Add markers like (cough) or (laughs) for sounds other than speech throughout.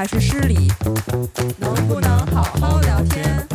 还是失礼？能不能好好聊天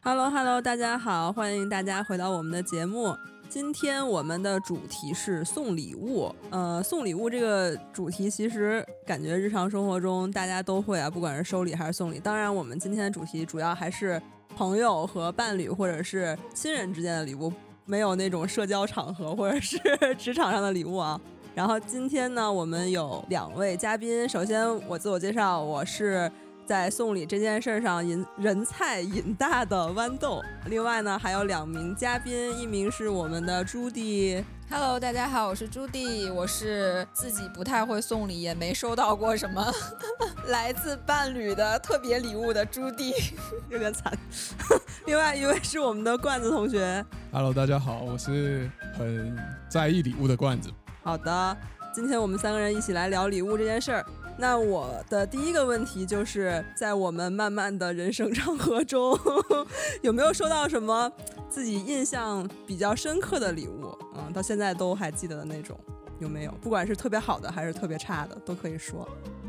？Hello Hello，大家好，欢迎大家回到我们的节目。今天我们的主题是送礼物。呃，送礼物这个主题其实感觉日常生活中大家都会啊，不管是收礼还是送礼。当然，我们今天的主题主要还是朋友和伴侣或者是亲人之间的礼物，没有那种社交场合或者是 (laughs) 职场上的礼物啊。然后今天呢，我们有两位嘉宾。首先我自我介绍，我是。在送礼这件事上引人菜引大的豌豆，另外呢还有两名嘉宾，一名是我们的朱棣。Hello，大家好，我是朱棣，我是自己不太会送礼，也没收到过什么 (laughs) 来自伴侣的特别礼物的朱棣，(laughs) 有点惨。(laughs) 另外一位是我们的罐子同学。Hello，大家好，我是很在意礼物的罐子。好的，今天我们三个人一起来聊礼物这件事儿。那我的第一个问题就是在我们漫漫的人生长河中，(laughs) 有没有收到什么自己印象比较深刻的礼物？嗯，到现在都还记得的那种，有没有？不管是特别好的还是特别差的，都可以说。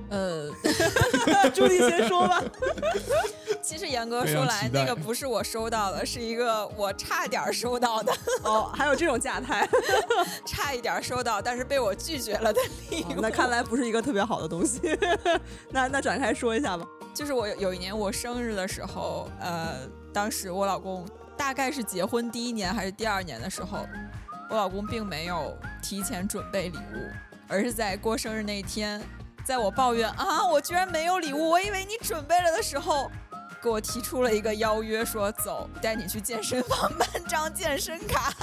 呃 (laughs) (laughs) 朱莉先说吧。(laughs) 其实严格说来，那个不是我收到的，是一个我差点收到的。哦，还有这种假态，差一点收到，但是被我拒绝了的礼物。那看来不是一个特别好的东西。那那展开说一下吧。就是我有一年我生日的时候，呃，当时我老公大概是结婚第一年还是第二年的时候，我老公并没有提前准备礼物，而是在过生日那一天。在我抱怨啊，我居然没有礼物，我以为你准备了的时候，给我提出了一个邀约，说走，带你去健身房办张健身卡。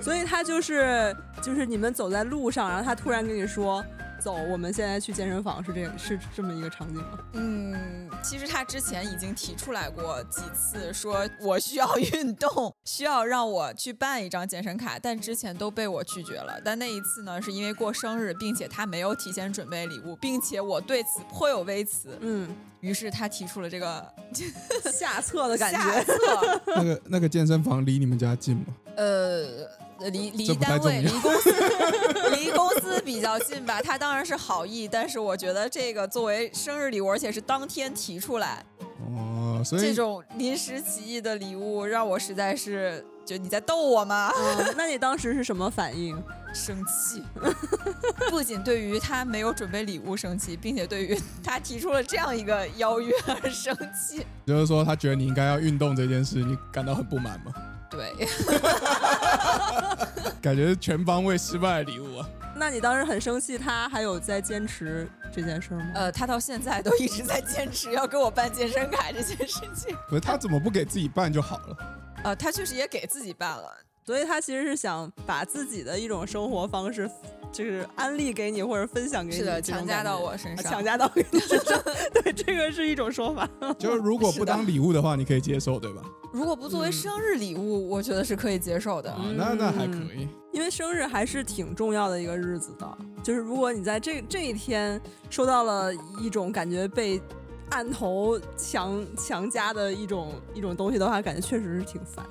所以他就是就是你们走在路上，然后他突然跟你说。走，我们现在去健身房是这是这么一个场景吗？嗯，其实他之前已经提出来过几次，说我需要运动，需要让我去办一张健身卡，但之前都被我拒绝了。但那一次呢，是因为过生日，并且他没有提前准备礼物，并且我对此颇有微词。嗯，于是他提出了这个下策的感觉。下策。(laughs) 那个那个健身房离你们家近吗？呃。离离单位、离公司、离公司比较近吧。他当然是好意，但是我觉得这个作为生日礼物，而且是当天提出来，哦，所以这种临时起意的礼物，让我实在是就你在逗我吗？那你当时是什么反应？(laughs) 生气，不仅对于他没有准备礼物生气，并且对于他提出了这样一个邀约而生气。就是说，他觉得你应该要运动这件事，你感到很不满吗？对，(laughs) 感觉全方位失败的礼物啊。(laughs) 那你当时很生气，他还有在坚持这件事吗？呃，他到现在都一直在坚持要给我办健身卡这件事情。(laughs) 不是他怎么不给自己办就好了？呃，他确实也给自己办了。所以他其实是想把自己的一种生活方式，就是安利给你或者分享给你，是的，强加到我身上，强加到你身上。(laughs) 对，这个是一种说法。(laughs) 就是如果不当礼物的话，你可以接受，对吧？如果不作为生日礼物，我觉得是可以接受的。啊那那还可以，因为生日还是挺重要的一个日子的。就是如果你在这这一天收到了一种感觉被按头强强加的一种一种东西的话，感觉确实是挺烦。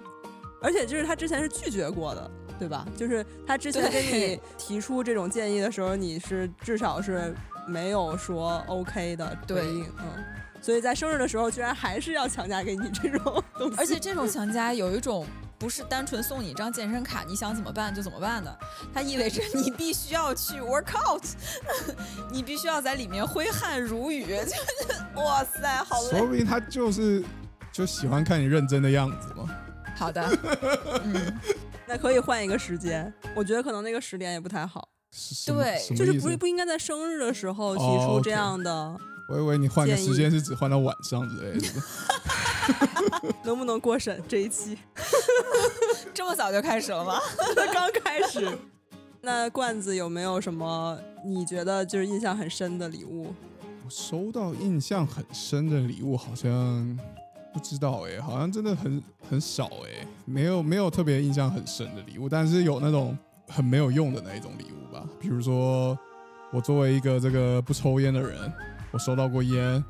而且就是他之前是拒绝过的，对吧？就是他之前跟你提出这种建议的时候，你是至少是没有说 OK 的回应，嗯。所以在生日的时候，居然还是要强加给你这种东西。而且这种强加有一种不是单纯送你一张健身卡，你想怎么办就怎么办的，它意味着你必须要去 work out，(laughs) 你必须要在里面挥汗如雨。(laughs) 就是哇塞，好累。说不定他就是就喜欢看你认真的样子嘛。好的，(laughs) 嗯，那可以换一个时间。我觉得可能那个时点也不太好。对，就是不不应该在生日的时候提出这样的。我以为你换个时间是只换到晚上之类的。(laughs) 能不能过审这一期？(laughs) 这么早就开始了吗？(laughs) 刚开始。那罐子有没有什么你觉得就是印象很深的礼物？我收到印象很深的礼物好像。不知道哎，好像真的很很少哎，没有没有特别印象很深的礼物，但是有那种很没有用的那一种礼物吧。比如说，我作为一个这个不抽烟的人，我收到过烟，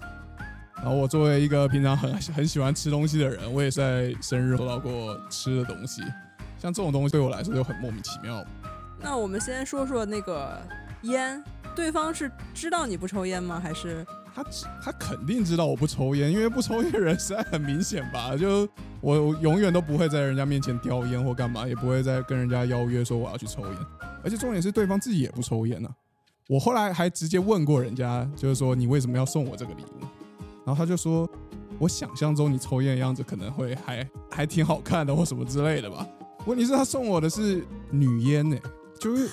然后我作为一个平常很很喜欢吃东西的人，我也是在生日收到过吃的东西。像这种东西对我来说就很莫名其妙。那我们先说说那个烟，对方是知道你不抽烟吗？还是他他肯定知道我不抽烟，因为不抽烟的人实在很明显吧？就我永远都不会在人家面前叼烟或干嘛，也不会再跟人家邀约说我要去抽烟。而且重点是对方自己也不抽烟呢。我后来还直接问过人家，就是说你为什么要送我这个礼物？然后他就说，我想象中你抽烟的样子可能会还还挺好看的或什么之类的吧。问题是，他送我的是女烟呢。就是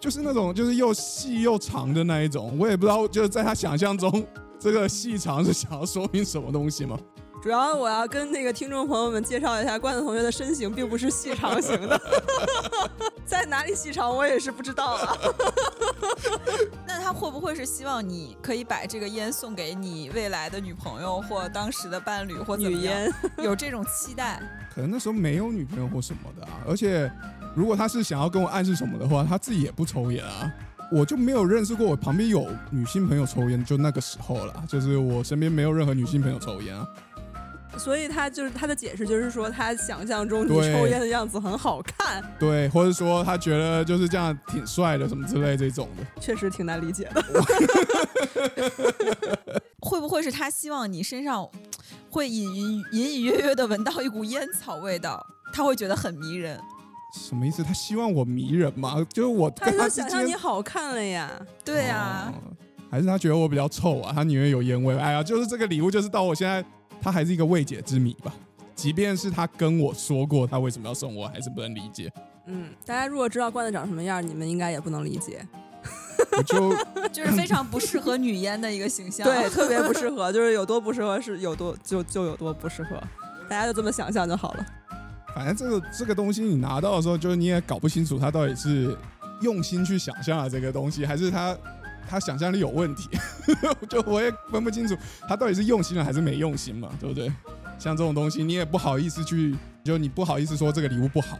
就是那种就是又细又长的那一种，我也不知道，就是在他想象中，这个细长是想要说明什么东西吗？主要我要跟那个听众朋友们介绍一下，关子同学的身形并不是细长型的，(laughs) 在哪里细长我也是不知道啊。(laughs) 那他会不会是希望你可以把这个烟送给你未来的女朋友或当时的伴侣或女烟？有这种期待？可能那时候没有女朋友或什么的啊，而且。如果他是想要跟我暗示什么的话，他自己也不抽烟啊，我就没有认识过我旁边有女性朋友抽烟，就那个时候了，就是我身边没有任何女性朋友抽烟啊。所以他就是他的解释就是说，他想象中你抽烟的样子很好看，对，或者说他觉得就是这样挺帅的什么之类这种的，确实挺难理解的。(laughs) 会不会是他希望你身上会隐隐隐隐约约的闻到一股烟草味道，他会觉得很迷人？什么意思？他希望我迷人吗？(laughs) 就是我他他想象你好看了呀？对呀，还是他觉得我比较臭啊？他宁愿有烟味。哎呀，就是这个礼物，就是到我现在，他还是一个未解之谜吧。即便是他跟我说过他为什么要送我，还是不能理解。嗯，大家如果知道罐子长什么样，你们应该也不能理解。就 (laughs) 就是非常不适合女烟的一个形象，对，特别不适合，就是有多不适合是有多就就有多不适合，大家就这么想象就好了。反正这个这个东西你拿到的时候，就是你也搞不清楚他到底是用心去想象了这个东西，还是他他想象力有问题，(laughs) 就我也分不清楚他到底是用心了还是没用心嘛，对不对？像这种东西你也不好意思去，就你不好意思说这个礼物不好。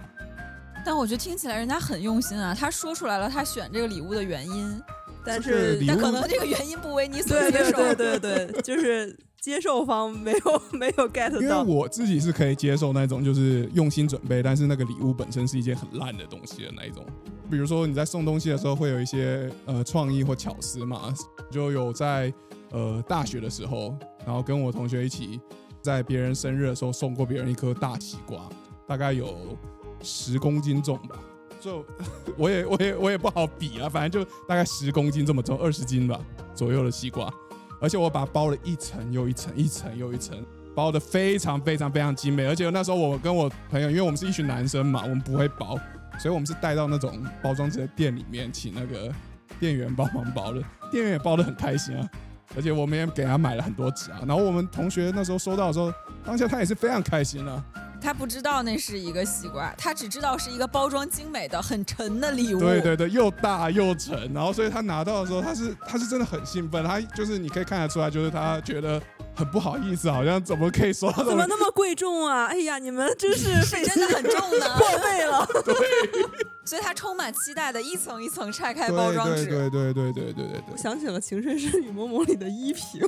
但我觉得听起来人家很用心啊，他说出来了他选这个礼物的原因，但是但可能这个原因不为你所接受，对对对对，就是。接受方没有 (laughs) 没有 get 到，因为我自己是可以接受那种就是用心准备，但是那个礼物本身是一件很烂的东西的那一种。比如说你在送东西的时候会有一些呃创意或巧思嘛，就有在呃大学的时候，然后跟我同学一起在别人生日的时候送过别人一颗大西瓜，大概有十公斤重吧，就 (laughs) 我也我也我也不好比啊，反正就大概十公斤这么重，二十斤吧左右的西瓜。而且我把它包了一层又一层，一层又一层，包的非常非常非常精美。而且那时候我跟我朋友，因为我们是一群男生嘛，我们不会包，所以我们是带到那种包装纸的店里面，请那个店员帮忙包的。店员也包的很开心啊，而且我们也给他买了很多纸啊。然后我们同学那时候收到的时候，当下他也是非常开心啊。他不知道那是一个西瓜，他只知道是一个包装精美的、很沉的礼物。对对对，又大又沉，然后所以他拿到的时候，他是他是真的很兴奋，他就是你可以看得出来，就是他觉得很不好意思，好像怎么可以收到？怎么那么贵重啊？哎呀，你们真是 (laughs) 真的很重呢，破费了。对，(laughs) 所以他充满期待的一层一层拆开包装纸。对对对对对对对对。我想起了《情深深雨蒙蒙里的依萍。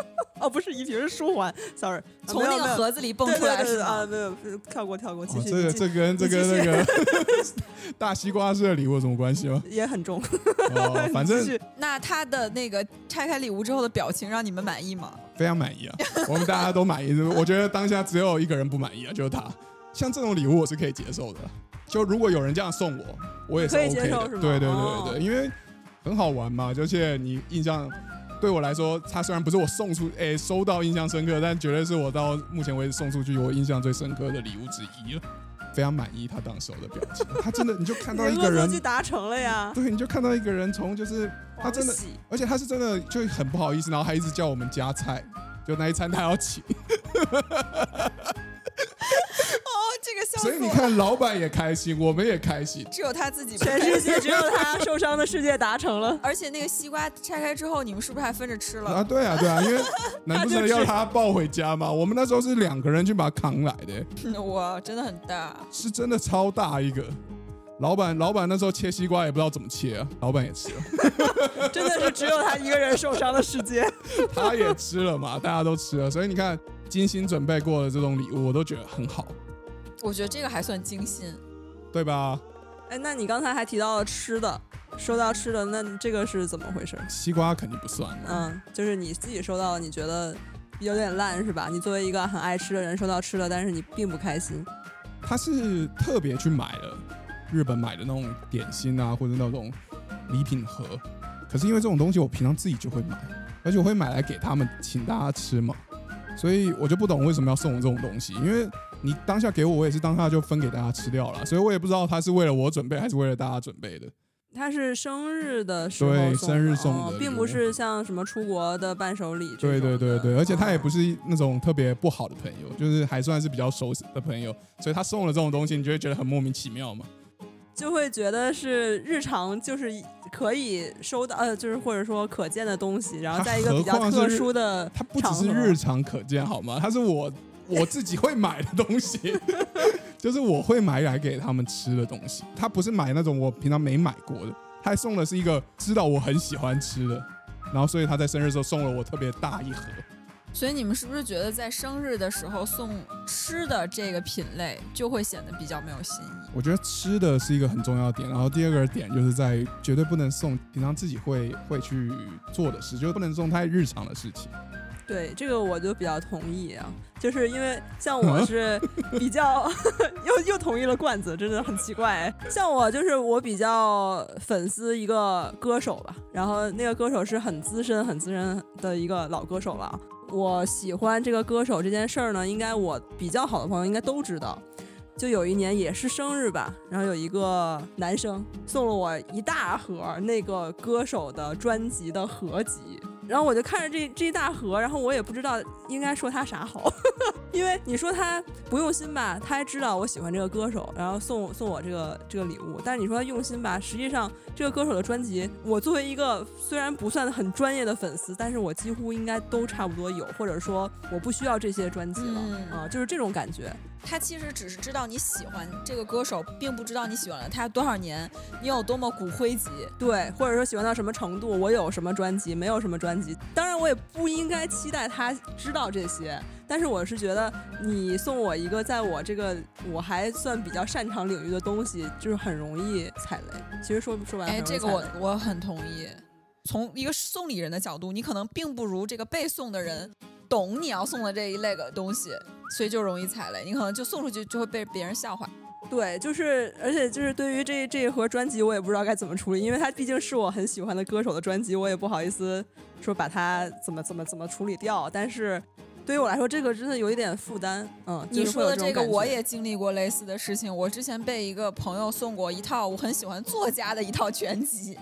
(laughs) 哦，不是依萍，是舒缓。Sorry，从那个盒子里蹦出来是啊，没有，跳过跳过。继续。这个这跟这跟那个 (laughs) 大西瓜是礼物有什么关系吗？(laughs) 也很重。哦，反正那他的那个拆开礼物之后的表情让你们满意吗？非常满意啊，我们大家都满意。我觉得当下只有一个人不满意啊，就是他。像这种礼物我是可以接受的，就如果有人这样送我，我也是 OK 的。对对对对对，因为很好玩嘛，而且你印象。对我来说，他虽然不是我送出，哎，收到印象深刻，但绝对是我到目前为止送出去我印象最深刻的礼物之一了。非常满意他当时的表情，他真的，你就看到一个人达成了呀。对，你就看到一个人从就是他真的，而且他是真的就很不好意思，然后还一直叫我们加菜，就那一餐他要请。这个笑，所以你看，老板也开心，我们也开心，只有他自己，全世界只有他受伤的世界达成了。(laughs) 而且那个西瓜拆开之后，你们是不是还分着吃了？啊，对啊，对啊，因为 (laughs) 难不成要他抱回家吗？我们那时候是两个人去把它扛来的。(laughs) 哇，真的很大，是真的超大一个。老板老板那时候切西瓜也不知道怎么切啊，老板也吃了，真的是只有他一个人受伤的世界。他也吃了嘛，大家都吃了，所以你看精心准备过的这种礼物，我都觉得很好，我觉得这个还算精心。对吧？哎，那你刚才还提到了吃的，收到吃的，那这个是怎么回事？西瓜肯定不算嘛，嗯，就是你自己收到了，你觉得有点烂是吧？你作为一个很爱吃的人，收到吃的，但是你并不开心。他是特别去买了日本买的那种点心啊，或者那种礼品盒。可是因为这种东西，我平常自己就会买，而且我会买来给他们，请大家吃嘛。所以我就不懂为什么要送我这种东西，因为你当下给我，我也是当下就分给大家吃掉了，所以我也不知道他是为了我准备还是为了大家准备的。他是生日的时候对生日送的哦并不是像什么出国的伴手礼这对。对对对，而且他也不哦是那种特别不好的朋友，就是还算是比较熟的朋友，所以他送了这种东西，你就会觉得很莫名其妙嘛。就会觉得是日常就是可以收到，呃，就是或者说可见的东西，然后它在一个比较特殊的它不只是日常可见好吗？它是我我自己会买的东西，(laughs) 就是我会买来给他们吃的东西。他不是买那种我平常没买过的，他还送的是一个知道我很喜欢吃的，然后所以他在生日的时候送了我特别大一盒。所以你们是不是觉得在生日的时候送吃的这个品类就会显得比较没有新意？我觉得吃的是一个很重要的点，然后第二个点就是在于绝对不能送平常自己会会去做的事，就是不能送太日常的事情。对这个我就比较同意啊，就是因为像我 (laughs) 是比较又又同意了罐子，真的很奇怪。像我就是我比较粉丝一个歌手吧，然后那个歌手是很资深很资深的一个老歌手了啊。我喜欢这个歌手这件事儿呢，应该我比较好的朋友应该都知道。就有一年也是生日吧，然后有一个男生送了我一大盒那个歌手的专辑的合集，然后我就看着这这一大盒，然后我也不知道应该说他啥好，(laughs) 因为你说他不用心吧，他还知道我喜欢这个歌手，然后送送我这个这个礼物，但是你说他用心吧，实际上这个歌手的专辑，我作为一个虽然不算很专业的粉丝，但是我几乎应该都差不多有，或者说我不需要这些专辑了，嗯啊，就是这种感觉。他其实只是知道你喜欢这个歌手，并不知道你喜欢了他多少年，你有多么骨灰级。对，或者说喜欢到什么程度，我有什么专辑，没有什么专辑。当然，我也不应该期待他知道这些，但是我是觉得你送我一个在我这个我还算比较擅长领域的东西，就是很容易踩雷。其实说说白了，哎，这个我我很同意。从一个送礼人的角度，你可能并不如这个被送的人懂你要送的这一类个东西，所以就容易踩雷。你可能就送出去就会被别人笑话。对，就是而且就是对于这这一盒专辑，我也不知道该怎么处理，因为它毕竟是我很喜欢的歌手的专辑，我也不好意思说把它怎么怎么怎么处理掉。但是对于我来说，这个真的有一点负担。嗯，你说的这个，我也经历过类似的事情。我之前被一个朋友送过一套我很喜欢作家的一套全集。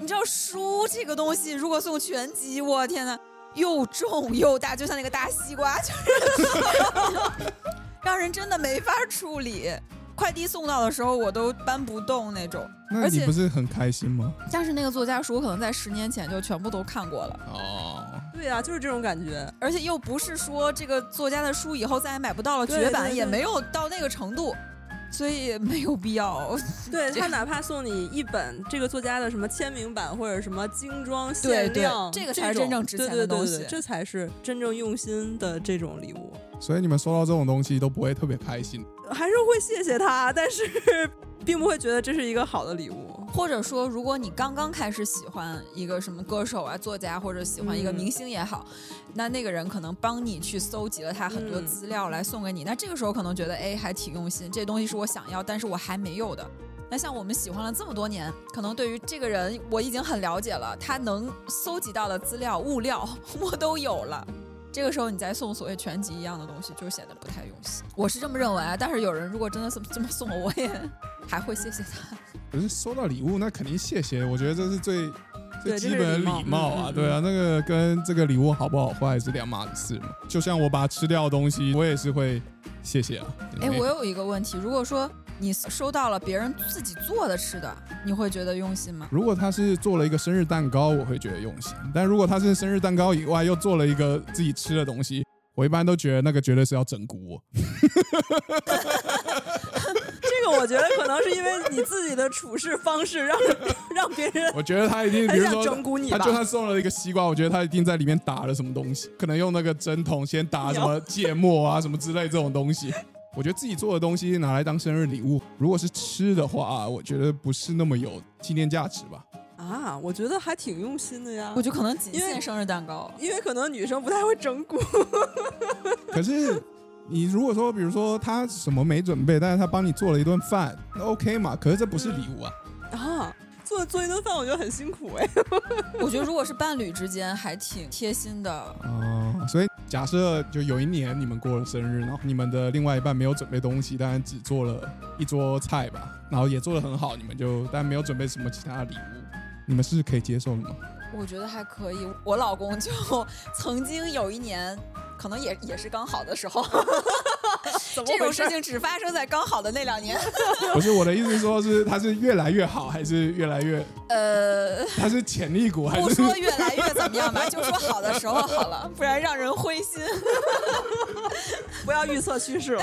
你知道书这个东西，如果送全集，我天呐，又重又大，就像那个大西瓜，就是 (laughs) 让人真的没法处理。快递送到的时候，我都搬不动那种。那你而且不是很开心吗？但是那个作家书，我可能在十年前就全部都看过了，哦，对啊、就是这种感觉。而且又不是说这个作家的书以后再也买不到了，绝版也没有到那个程度，所以没有必要。(laughs) 对他哪怕送你一本这个作家的什么签名版或者什么精装对对限量，这个才是真正值钱的对对对东西对对这才是真正用心的这种礼物。所以你们收到这种东西都不会特别开心。还是会谢谢他，但是并不会觉得这是一个好的礼物。或者说，如果你刚刚开始喜欢一个什么歌手啊、作家，或者喜欢一个嗯明星也好，那那个人可能帮你去搜集了他很多嗯资料来送给你，那这个时候可能觉得，哎，还挺用心，这东西是我想要，但是我还没有的。那像我们喜欢了这么多年，可能对于这个人我已经很了解了，他能搜集到的资料、物料 (laughs) 我都有了。这个时候你再送所谓全集一样的东西，就显得不太用心。我是这么认为啊，但是有人如果真的这么这么送我，我也还会谢谢他。可是收到礼物，那肯定谢谢。我觉得这是最最基本的礼貌啊，对啊，那个跟这个礼物好不好坏是两码子事嘛。就像我把它吃掉的东西，我也是会谢谢啊。哎，我有一个问题，如果说你收到了别人自己做的吃的，你会觉得用心吗？如果他是做了一个生日蛋糕，我会觉得用心；但如果他是生日蛋糕以外又做了一个自己吃的东西，我一般都觉得那个绝对是要整蛊我。(laughs) (laughs) 我觉得可能是因为你自己的处事方式让让别人我觉得他一定，比如说整蛊你吧他就。算送了一个西瓜，我觉得他一定在里面打了什么东西，可能用那个针筒先打什么芥末啊什么之类这种东西。我觉得自己做的东西拿来当生日礼物，如果是吃的话，我觉得不是那么有纪念价值吧。啊，我觉得还挺用心的呀。我觉得可能仅因为限生日蛋糕。因为可能女生不太会整蛊，可是你如果说，比如说他什么没准备，但是他帮你做了一顿饭，那 OK 嘛？可是这不是礼物啊。啊，做做一顿饭我觉得很辛苦哎。(laughs) 我觉得如果是伴侣之间，还挺贴心的。哦，所以假设就有一年你们过了生日，然后你们的另外一半没有准备东西，但是只做了一桌菜吧，然后也做的很好，你们就但没有准备什么其他的礼物，你们是可以接受的吗？我觉得还可以。我老公就 (laughs) 曾经有一年，可能也也是刚好的时候，(laughs) 这种事情只发生在刚好的那两年。(laughs) 不是我的意思，说是他是越来越好，还是越来越呃，他是潜力股，还是不说越来越怎么样吧，就说好的时候好了，不然让人灰心。不要预测趋势了。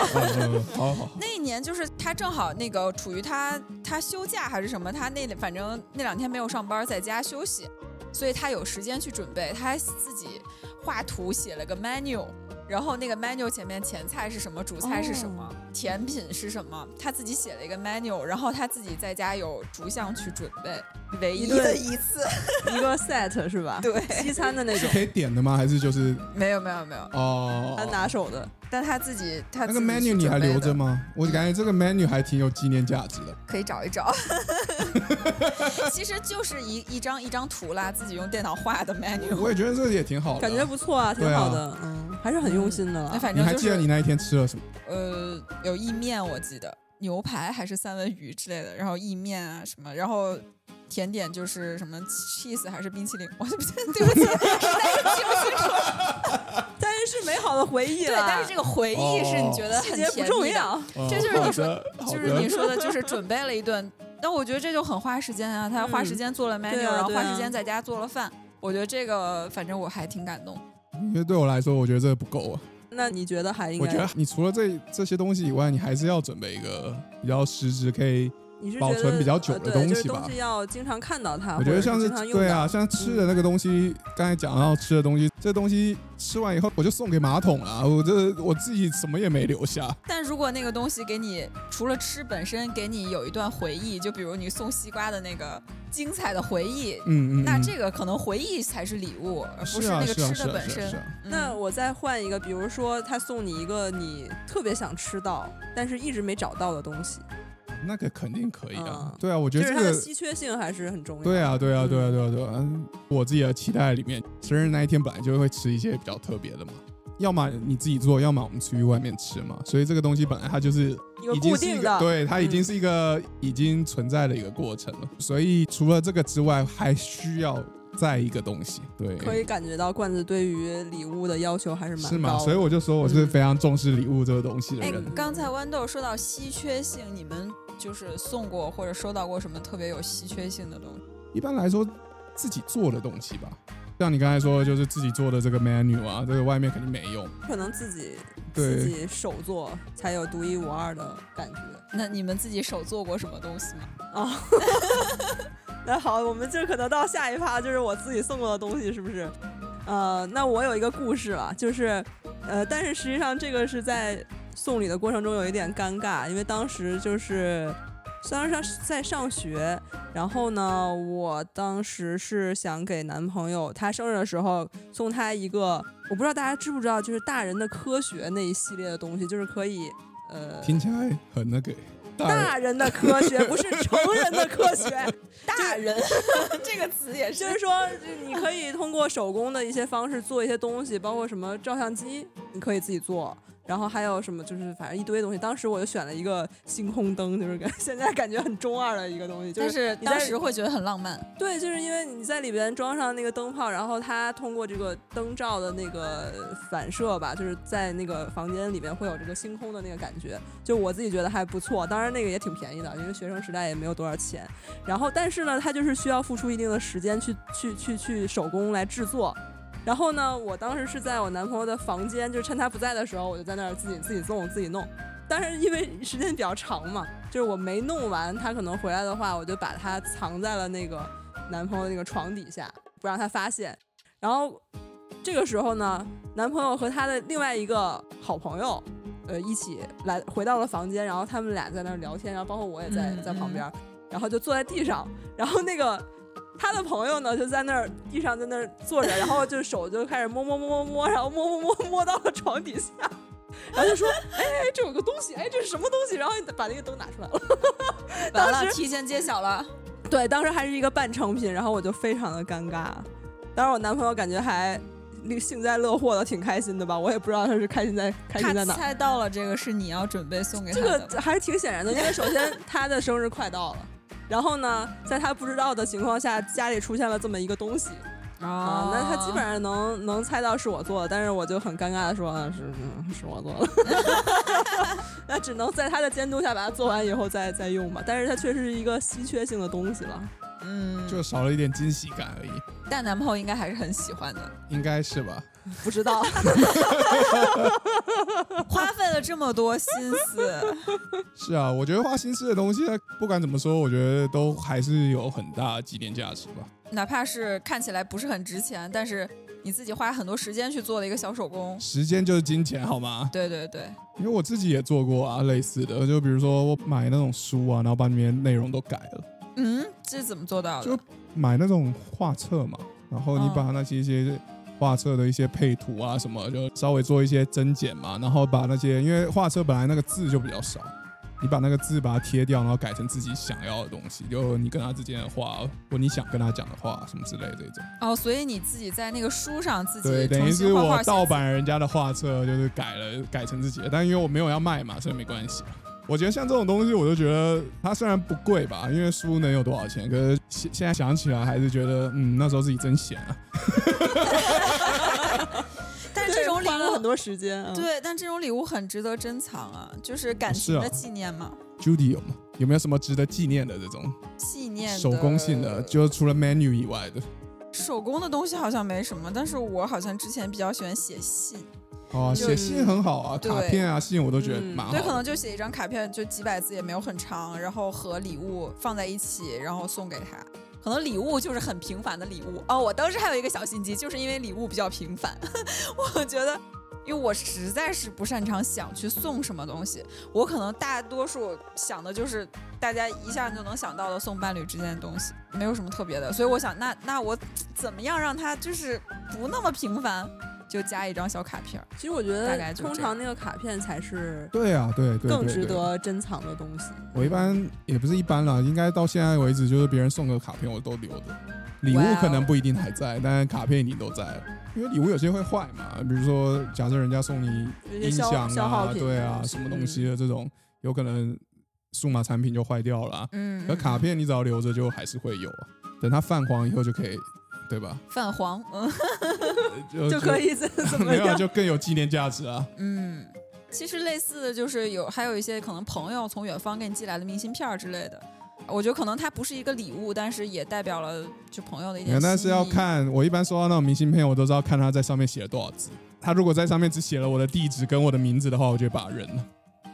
好好，那一年就是他正好那个处于他他休假还是什么，他那反正那两天没有上班，在家休息，所以他有时间去准备，他还自己画图写了个 menu。然后那个 menu 前面前菜是什么，主菜是什么，甜品是什么，他自己写了一个 menu，然后他自己在家有逐项去准备，唯一的一次，(laughs) 一个 set 是吧？对，西餐的那种，可以点的吗？还是就是没有没有没有，哦？他拿手的。但他自己他那个 menu 你还留着吗？我感觉这个 menu 还挺有纪念价值的。可以找一找。(laughs) 其实就是一一张一张图啦，自己用电脑画的 menu。我也觉得这个也挺好的，感觉不错啊，挺好的，嗯，还是很用心的那了。反正就是记得你那一天吃了什么？呃有意面，我记得牛排还是三文鱼之类的，然后意面啊什么，然后。甜点就是什么 cheese 还是冰淇淋，我对不起，对不起，实在是记不清楚。但 (laughs) 是是美好的回忆对，但是这个回忆是你觉得很细节不甜蜜的，重要。哦这就是你说就是你说的，就是准备了一顿。但我觉得这就很花时间啊，他花时间做了 menu，、然后花时间在家做了饭。我觉得这个反正我还挺感动。因为对我来说，我觉得这个不够啊。那你觉得还应该？我觉得你除了这这些东西以外，你还是要准备一个比较实质可以。保你是觉得存比较久的呃对东西吧就是东西要经常看到它，我觉得像是对啊，像吃的那个东西，刚才讲到吃的东西，这东西吃完以后我就送给马桶了，我这我自己什么也没留下。但如果那个东西给你除了吃本身给你有一段回忆，就比如你送西瓜的那个精彩的回忆，嗯嗯，嗯那这个可能回忆才是礼物，而不是啊那个吃的本身。是啊啊嗯那我再换一个，比如说他送你一个你特别想吃到，但是一直没找到的东西，那个肯定可以啊嗯。对啊，我觉就是它的得这个。稀缺性还是很重要。对啊，对啊，嗯对啊，对啊，对啊！嗯我自己的期待里面，生日那一天本来就会吃一些比较特别的嘛，要么你自己做，要么我们出去外面吃嘛。所以这个东西本来它就是一个已经是一个固定的，对，它已经嗯是一个已经存在的一个过程了。所以除了这个之外，还需要再一个东西。对，可以感觉到罐子对于礼物的要求还是蛮是吗？所以我就说我是嗯非常重视礼物这个东西的哎人。，刚才豌豆说到稀缺性，你们就是送过或者收到过什么特别有稀缺性的东西？一般来说，自己做的东西吧，像你刚才说的，就是自己做的这个 menu 啊，这个外面肯定没用。可能自己自己手做才有独一无二的感觉。那你们自己手做过什么东西吗？哦 (laughs) (laughs) 那好，我们就可能到下一趴，就是我自己送过的东西，是不是？呃，那我有一个故事了，就是，呃，但是实际上这个是在送礼的过程中有一点尴尬，因为当时就是当时上在上学，然后呢，我当时是想给男朋友他生日的时候送他一个，我不知道大家知不知道，就是大人的科学那一系列的东西，就是可以，呃，听起来很那个。大人的科学，不是成人的科学。(laughs) 大人 (laughs) 这个词也就是说，你可以通过手工的一些方式做一些东西，包括什么照相机，你可以自己做。然后还有什么，就是反正一堆东西。当时我就选了一个星空灯，就是感 (laughs) 现在感觉很中二的一个东西。就但是当时会觉得很浪漫。对，就是因为你在里边装上那个灯泡，然后它通过这个灯罩的那个反射吧，就是在那个房间里面会有这个星空的那个感觉。就我自己觉得还不错，当然那个也挺便宜的，因为学生时代也没有多少钱。然后但是呢，它就是需要付出一定的时间去去去去手工来制作。然后呢，我当时是在我男朋友的房间，就趁他不在的时候，我就在那儿自己自己弄自己弄。但是因为时间比较长嘛，就是我没弄完，他可能回来的话，我就把它藏在了那个男朋友那个床底下，不让他发现。然后这个时候呢，男朋友和他的另外一个好朋友，呃，一起来回到了房间，然后他们俩在那儿聊天，然后包括我也在在旁边，然后就坐在地上，然后那个。他的朋友呢，就在那儿地上在那儿坐着，然后就手就开始摸摸摸摸摸，然后摸摸摸摸到了床底下，(laughs) 然后就说：“哎，这有个东西，哎，这是什么东西？”然后把那个灯拿出来了。(laughs) 完了，当时提前揭晓了。对，当时还是一个半成品，然后我就非常的尴尬。当时我男朋友感觉还幸灾乐祸的，挺开心的吧？我也不知道他是开心在开心在哪儿。猜到了这个是你要准备送给他的这，个还是挺显然的，因为首先他的生日快到了，然后呢，在他不知道的情况下，家里出现了这么一个东西啊、啊那他基本上能能猜到是我做的，但是我就很尴尬的说，是是我做的，(laughs) 那只能在他的监督下把它做完以后再再用吧。但是它确实是一个稀缺性的东西了。嗯，就少了一点惊喜感而已，但男朋友应该还是很喜欢的，应该是吧？不知道，(laughs) 花费了这么多心思，是啊，我觉得花心思的东西，不管怎么说，我觉得都还是有很大的纪念价值吧。哪怕是看起来不是很值钱，但是你自己花很多时间去做的一个小手工。时间就是金钱，好吗？对对对，因为我自己也做过啊，类似的，就比如说我买那种书啊，然后把里面内容都改了，嗯，这是怎么做到的就？买那种画册嘛，然后你嗯把那些一些画册的一些配图啊什么，就稍微做一些增减嘛，然后把那些因为画册本来那个字就比较少，你把那个字把它贴掉，然后改成自己想要的东西，就你跟他之间的话，或你想跟他讲的话什么之类的这种。哦，所以你自己在那个书上自己对，等于是我盗版人家的画册，就是改了改成自己的，但因为我没有要卖嘛，所以没关系。我觉得像这种东西，我就觉得它虽然不贵吧，因为书能有多少钱？可是现现在想起来，还是觉得嗯，那时候自己真闲啊。(laughs) 但是这种礼物，花了很多时间。嗯，对，但这种礼物很值得珍藏啊，就是感情的纪念嘛，Judy 有吗？有没有什么值得纪念的这种纪念手工性的？就除了 menu 以外的手工的东西好像没什么，但是我好像之前比较喜欢写信，哦，写信很好啊，卡片啊、信我都觉得嗯蛮好对，可。能就写一张卡片，就几百字也没有很长，然后和礼物放在一起，然后送给他。可能礼物就是很平凡的礼物哦。我当时还有一个小心机，就是因为礼物比较平凡，(laughs) 我觉得，因为我实在是不擅长想去送什么东西，我可能大多数想的就是大家一下就能想到的送伴侣之间的东西，没有什么特别的。所以我想，那那我怎么样让他就是不那么平凡，就加一张小卡片儿。其实我觉大概得就这样通常那个卡片才是对啊，对对，更值得珍藏的东西。我一般也不是一般啦，应该到现在为止，就是别人送的卡片我都留着，礼物可能不一定还在，但是卡片一定都在了。因为礼物有些会坏嘛，比如说假设人家送你音响啊，对啊，什么东西的这种，有可能数码产品就坏掉了啊、嗯，可卡片你只要留着就还是会有啊，等它泛黄以后就可以，对吧？泛黄，嗯。就 (laughs) 就可以怎怎么没有啊样？就更有纪念价值啊。嗯，其实类似的就是有还有一些可能朋友从远方给你寄来的明信片儿之类的，我觉得可能它不是一个礼物，但是也代表了就朋友的一点。但是要，看，我一般收到那种明信片，我都知道看他在上面写了多少字。他如果在上面只写了我的地址跟我的名字的话，我就会把它扔了。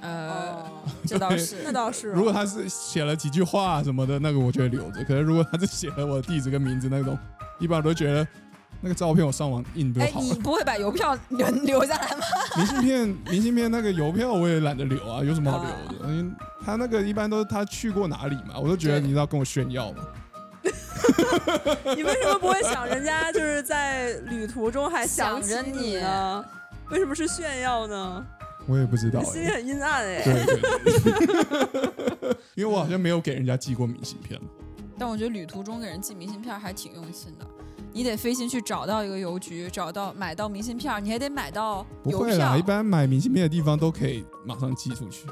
呃，哦，(laughs) 这倒是，那倒是哦。如果他是写了几句话什么的，那个我就会留着。可是如果他是写了我的地址跟名字那种，一般我都觉得那个照片我上网印不就哎，好了你。不会把邮票留留下来吗？(laughs) 明信片，明信片那个邮票我也懒得留啊，有什么好留的？因为他那个一般都是他去过哪里嘛，我都觉得你要跟我炫耀嘛。(laughs) 你为什么不会想人家就是在旅途中还想着你呢？为什么是炫耀呢？我也不知道、欸。心里很阴暗哎。对对对，(laughs) 因为我好像没有给人家寄过明信片。但我觉得旅途中给人寄明信片还挺用心的。你得费心去找到一个邮局，找到买到明信片，你还得买到邮不会啦，一。般买明信片的地方都可以马上寄出去，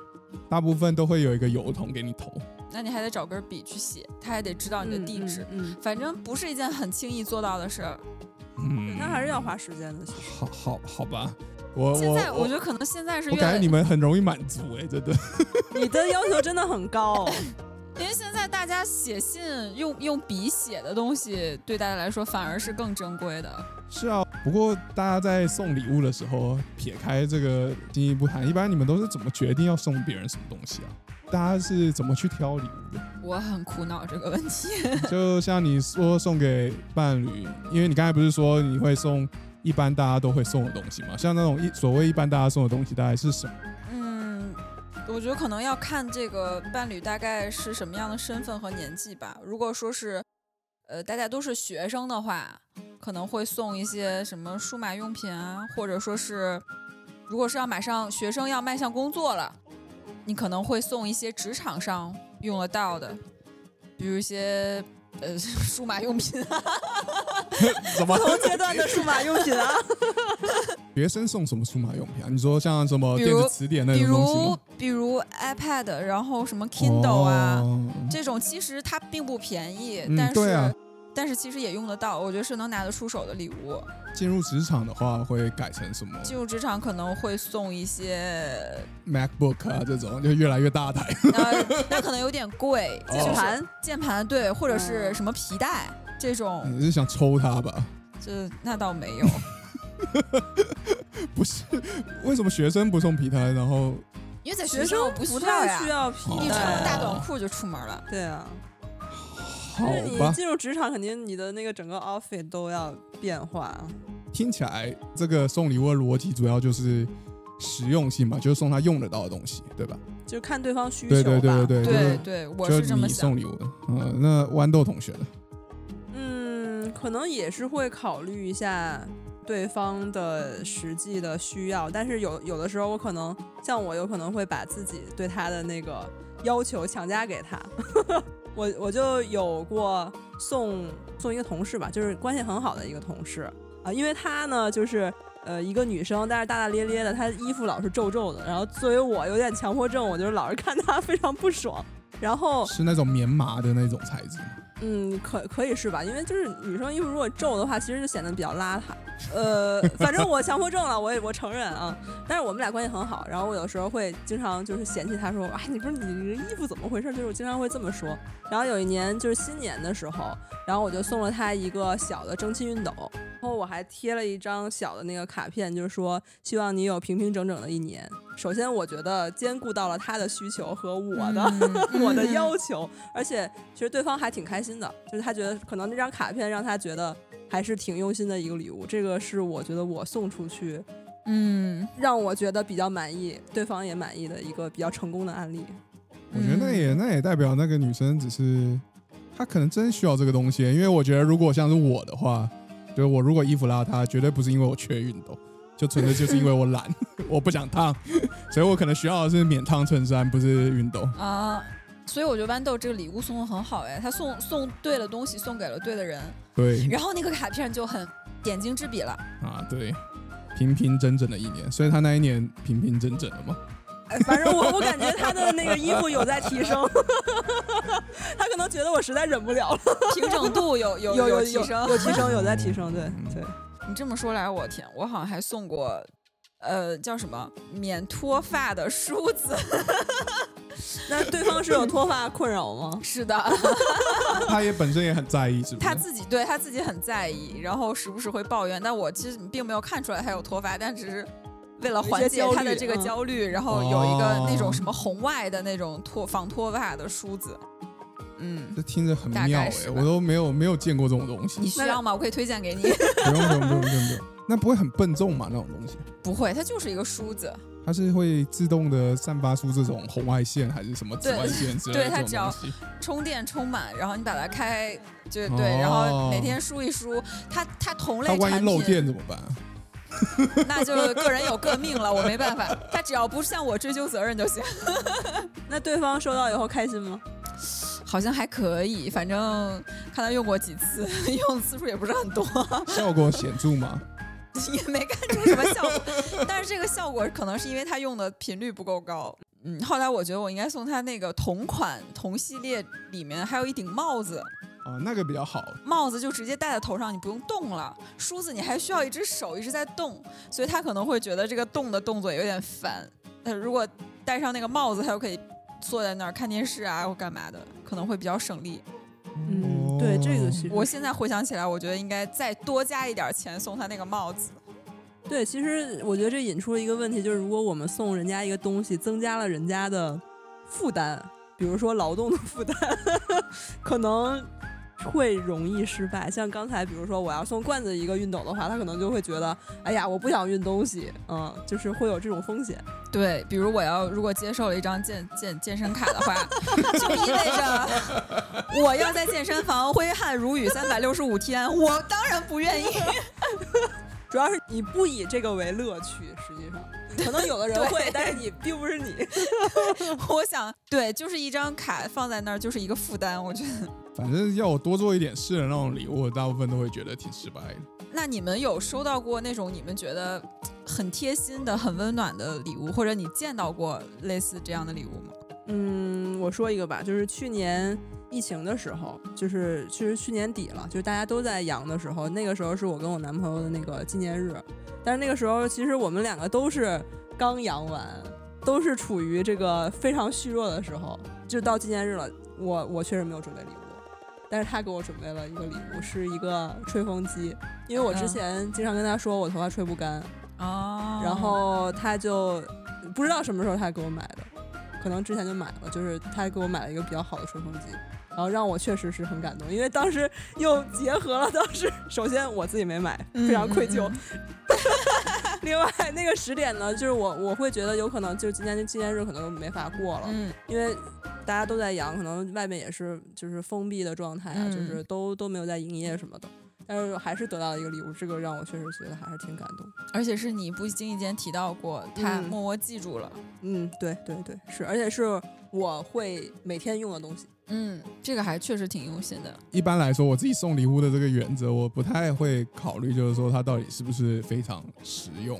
大部分都会有一个邮筒给你投。那你还得找根笔去写，他还得知道你的地址。嗯，嗯反正不是一件很轻易做到的事儿。嗯，那还是要花时间的。好好好吧，我现在我我觉得可能现在是我越来，感觉你们很容易满足哎、真的。你的要求真的很高。(laughs) 因为现在大家写信用用笔写的东西，对大家来说反而是更珍贵的。是啊，不过大家在送礼物的时候，撇开这个进一步谈，一般你们都是怎么决定要送别人什么东西啊？大家是怎么去挑礼物的？(laughs) 我很苦恼这个问题。(laughs) 就像你说送给伴侣，因为你刚才不是说你会送一般大家都会送的东西吗？像那种一所谓一般大家送的东西，大概是什么？我觉得可能要看这个伴侣大概是什么样的身份和年纪吧。如果说是呃大家都是学生的话，可能会送一些什么数码用品啊，或者说是如果是要马上学生要迈向工作了。你可能会送一些职场上用得到的，比如一些呃 (laughs) 数码用品啊，(laughs) 什么不同阶段的数码用品啊？(laughs) 学生送什么数码用品啊？你说像什么电子词典那比种东西如吗？比如 iPad，然后什么 Kindle 啊，哦这种其实它并不便宜，嗯但是、但是其实也用得到，我觉得是能拿得出手的礼物。进入职场的话，会改成什么进入职场可能会送一些，MacBook 啊这种，就越来越大台。那，那可能有点贵，键盘键盘对，或者是嗯什么皮带这种，你是想抽它吧？(laughs) 这那倒没有。不是，为什么学生不送皮带？然后因为在学生不不需要呀太需，要皮哦一穿大短裤就出门了。对啊，好吧，进入职场，肯定你的那个整个 outfit 都要变化啊。听起来这个送礼物的逻辑主要就是实用性嘛，就是送他用得到的东西，对吧？就看对方需求对吧。对对对对对，我是这么想送。礼物的。嗯，那豌豆同学呢？嗯，可能也是会考虑一下对方的实际的需要，但是有有的时候我可能像我有可能会把自己对他的那个要求强加给他。(laughs) 我我就有过送送一个同事吧，就是关系很好的一个同事啊，因为她呢就是呃一个女生，但是大大咧咧的，她衣服老是皱皱的，然后作为我有点强迫症，我就是老是看她非常不爽，然后是那种棉麻的那种材质。嗯，可可以是吧？因为就是女生衣服如果皱的话，其实就显得比较邋遢。呃，反正我强迫症了，我也我承认啊。但是我们俩关系很好，然后我有时候会经常就是嫌弃他说，哎，你说你这衣服怎么回事？就是我经常会这么说。然后有一年就是新年的时候，然后我就送了他一个小的蒸汽熨斗，后我还贴了一张小的那个卡片，就是说希望你有平平整整的一年。首先，我觉得兼顾到了他的需求和我的。嗯 (laughs) 我的嗯要求，而且其实对方还挺开心的，就是他觉得可能那张卡片让他觉得还是挺用心的一个礼物，这个是我觉得我送出去嗯，让我觉得比较满意，对方也满意的一个比较成功的案例。我觉得那嗯也那也代表那个女生只是她可能真需要这个东西，因为我觉得如果像是我的话，就是我如果衣服邋遢，绝对不是因为我缺运动，就纯粹就是因为我懒，(laughs) 我不想烫，所以我可能需要的是免烫衬衫，不是运动。啊，所以我觉得豌豆这个礼物送的很好哎，他送送对了东西，送给了对的人，对然后那个卡片就很点睛之笔了。啊，对，平平整整的一年，所以他那一年平平整整的嘛。哎，反正我我感觉他的那个衣服有在提升，(laughs) 他可能觉得我实在忍不了了，(laughs) 平整度有有有有提升，有提升，有在提升，对嗯对。你这么说来，我天，我好像还送过，呃，叫什么免脱发的梳子。(laughs) 那对方是有脱发困扰吗？是的，他也本身也很在意，是不是？他自己对他自己很在意，然后时不时会抱怨。但我其实并没有看出来他有脱发，但只是为了缓解他的这个焦虑，然后有一个那种什么红外的那种脱防脱发的梳子。嗯，这听着很大妙哎、概是吧我都没有没有见过这种东西。你需要吗？我可以推荐给你。(laughs) 不用不用不用不用不用，那不会很笨重嘛？那种东西，不会，它就是一个梳子。它是会自动的散发出这种红外线还是什么紫外线之类的对它只要？充电充满，然后你把它开，就对，哦然后每天梳一梳。它它同它万一漏电怎么办？(laughs) 那就个人有各命了，我没办法。他只要不向我追究责任就行。(laughs) (laughs) 那对方收到以后开心吗？好像还可以，反正看他用过几次，用的次数也不是很多，效果显著吗？也没看出什么效果。但是这个效果可能是因为他用的频率不够高。嗯，后来我觉得我应该送他那个同款同系列里面还有一顶帽子，啊，那个比较好。帽子就直接戴在头上，你不用动了。梳子你还需要一只手一直在动，所以他可能会觉得这个动的动作有点烦。呃，如果戴上那个帽子，他就可以坐在那儿看电视啊或干嘛的，可能会比较省力。嗯哦，对这个其实我现在回想起来，我觉得应该再多加一点钱送他那个帽子。对，其实我觉得这引出了一个问题，就是如果我们送人家一个东西，增加了人家的负担，比如说劳动的负担，(laughs) 可能会容易失败。像刚才，比如说我要送罐子一个熨斗的话，他可能就会觉得，哎呀，我不想熨东西，嗯，就是会有这种风险。对，比如我要如果接受了一张健健健身卡的话，(laughs) 就意味着我要在健身房挥汗如雨三百六十五天，我当然不愿意。(laughs) 主要是你不以这个为乐趣，实际上可能有的人会，但是你并不是你。(laughs) 我想，对，就是一张卡放在那儿就是一个负担，我觉得。反正要我多做一点事的那种礼物，我大部分都会觉得挺失败的。那你们有收到过那种你们觉得很贴心的、很温暖的礼物，或者你见到过类似这样的礼物吗？嗯，我说一个吧，就是去年疫情的时候，就是其实去年底了，就是大家都在阳的时候，那个时候是我跟我男朋友的那个纪念日，但是那个时候其实我们两个都是刚阳完，都是处于这个非常虚弱的时候，就到纪念日了，我我确实没有准备礼物。但是他给我准备了一个礼物，是一个吹风机，因为我之嗯。前经常跟他说我头发吹不干，哦。然后他就不知道什么时候他给我买的，可能之前就买了，就是他给我买了一个比较好的吹风机，然后让我确实是很感动，因为当时又结合了当时首先我自己没买，非常愧疚，嗯 (laughs) 另外那个时点呢，就是我我会觉得有可能就是今年纪念日可能没法过了，嗯，因为大家都在阳，可能外面也是就是封闭的状态啊，嗯就是都都没有在营业什么的。但是还是得到了一个礼物，这个让我确实觉得还是挺感动。而且是你不经意间提到过，他嗯默默记住了。嗯，对对对，是，而且是我会每天用的东西。嗯，这个还确实挺用心的。一般来说，我自己送礼物的这个原则，我不太会考虑，就是说它到底是不是非常实用。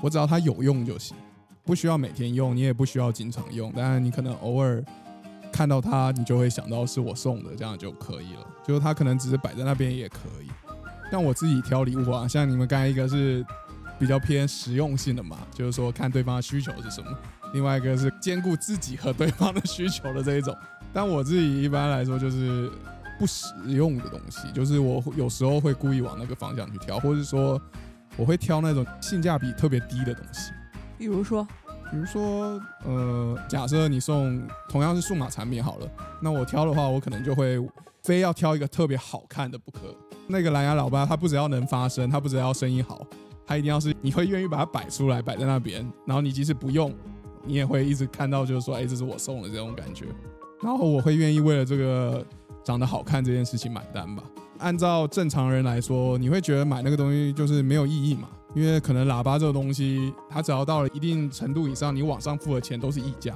我只要它有用就行，不需要每天用，你也不需要经常用，当然你可能偶尔看到它，你就会想到是我送的，这样就可以了。就是它可能只是摆在那边也可以。像我自己挑礼物啊，像你们刚才一个是比较偏实用性的嘛，就是说看对方的需求是什么；另外一个是兼顾自己和对方的需求的这一种。但我自己一般来说就是不实用的东西，就是我有时候会故意往那个方向去挑，或者说我会挑那种性价比特别低的东西。比如说，比如说，呃，假设你送同样是数码产品好了，那我挑的话，我可能就会非要挑一个特别好看的不可。那个蓝牙喇叭，它不只要能发声，它不只要声音好，它一定要是你会愿意把它摆出来，摆在那边，然后你即使不用，你也会一直看到，就是说，哎，这是我送的这种感觉。然后我会愿意为了这个长得好看这件事情买单吧。按照正常人来说，你会觉得买那个东西就是没有意义嘛？因为可能喇叭这个东西，它只要到了一定程度以上，你网上付的钱都是溢价，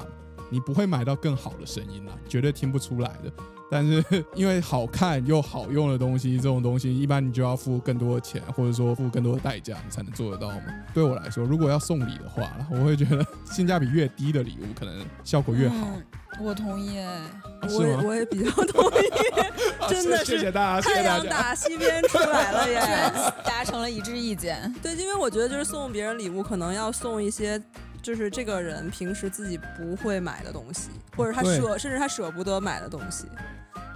你不会买到更好的声音啦，绝对听不出来的。但是因为好看又好用的东西，这种东西一般你就要付更多的钱，或者说付更多的代价，你才能做得到嘛。对我来说，如果要送礼的话，我会觉得性价比越低的礼物，可能效果越好。嗯我同意？我也我也比较同意，真的谢是谢大家，太谢大家。阳打西边出来了耶！达成了一致意见。对，因为我觉得就是送别人礼物，可能要送一些。就是这个人平时自己不会买的东西，或者他舍，甚至他舍不得买的东西。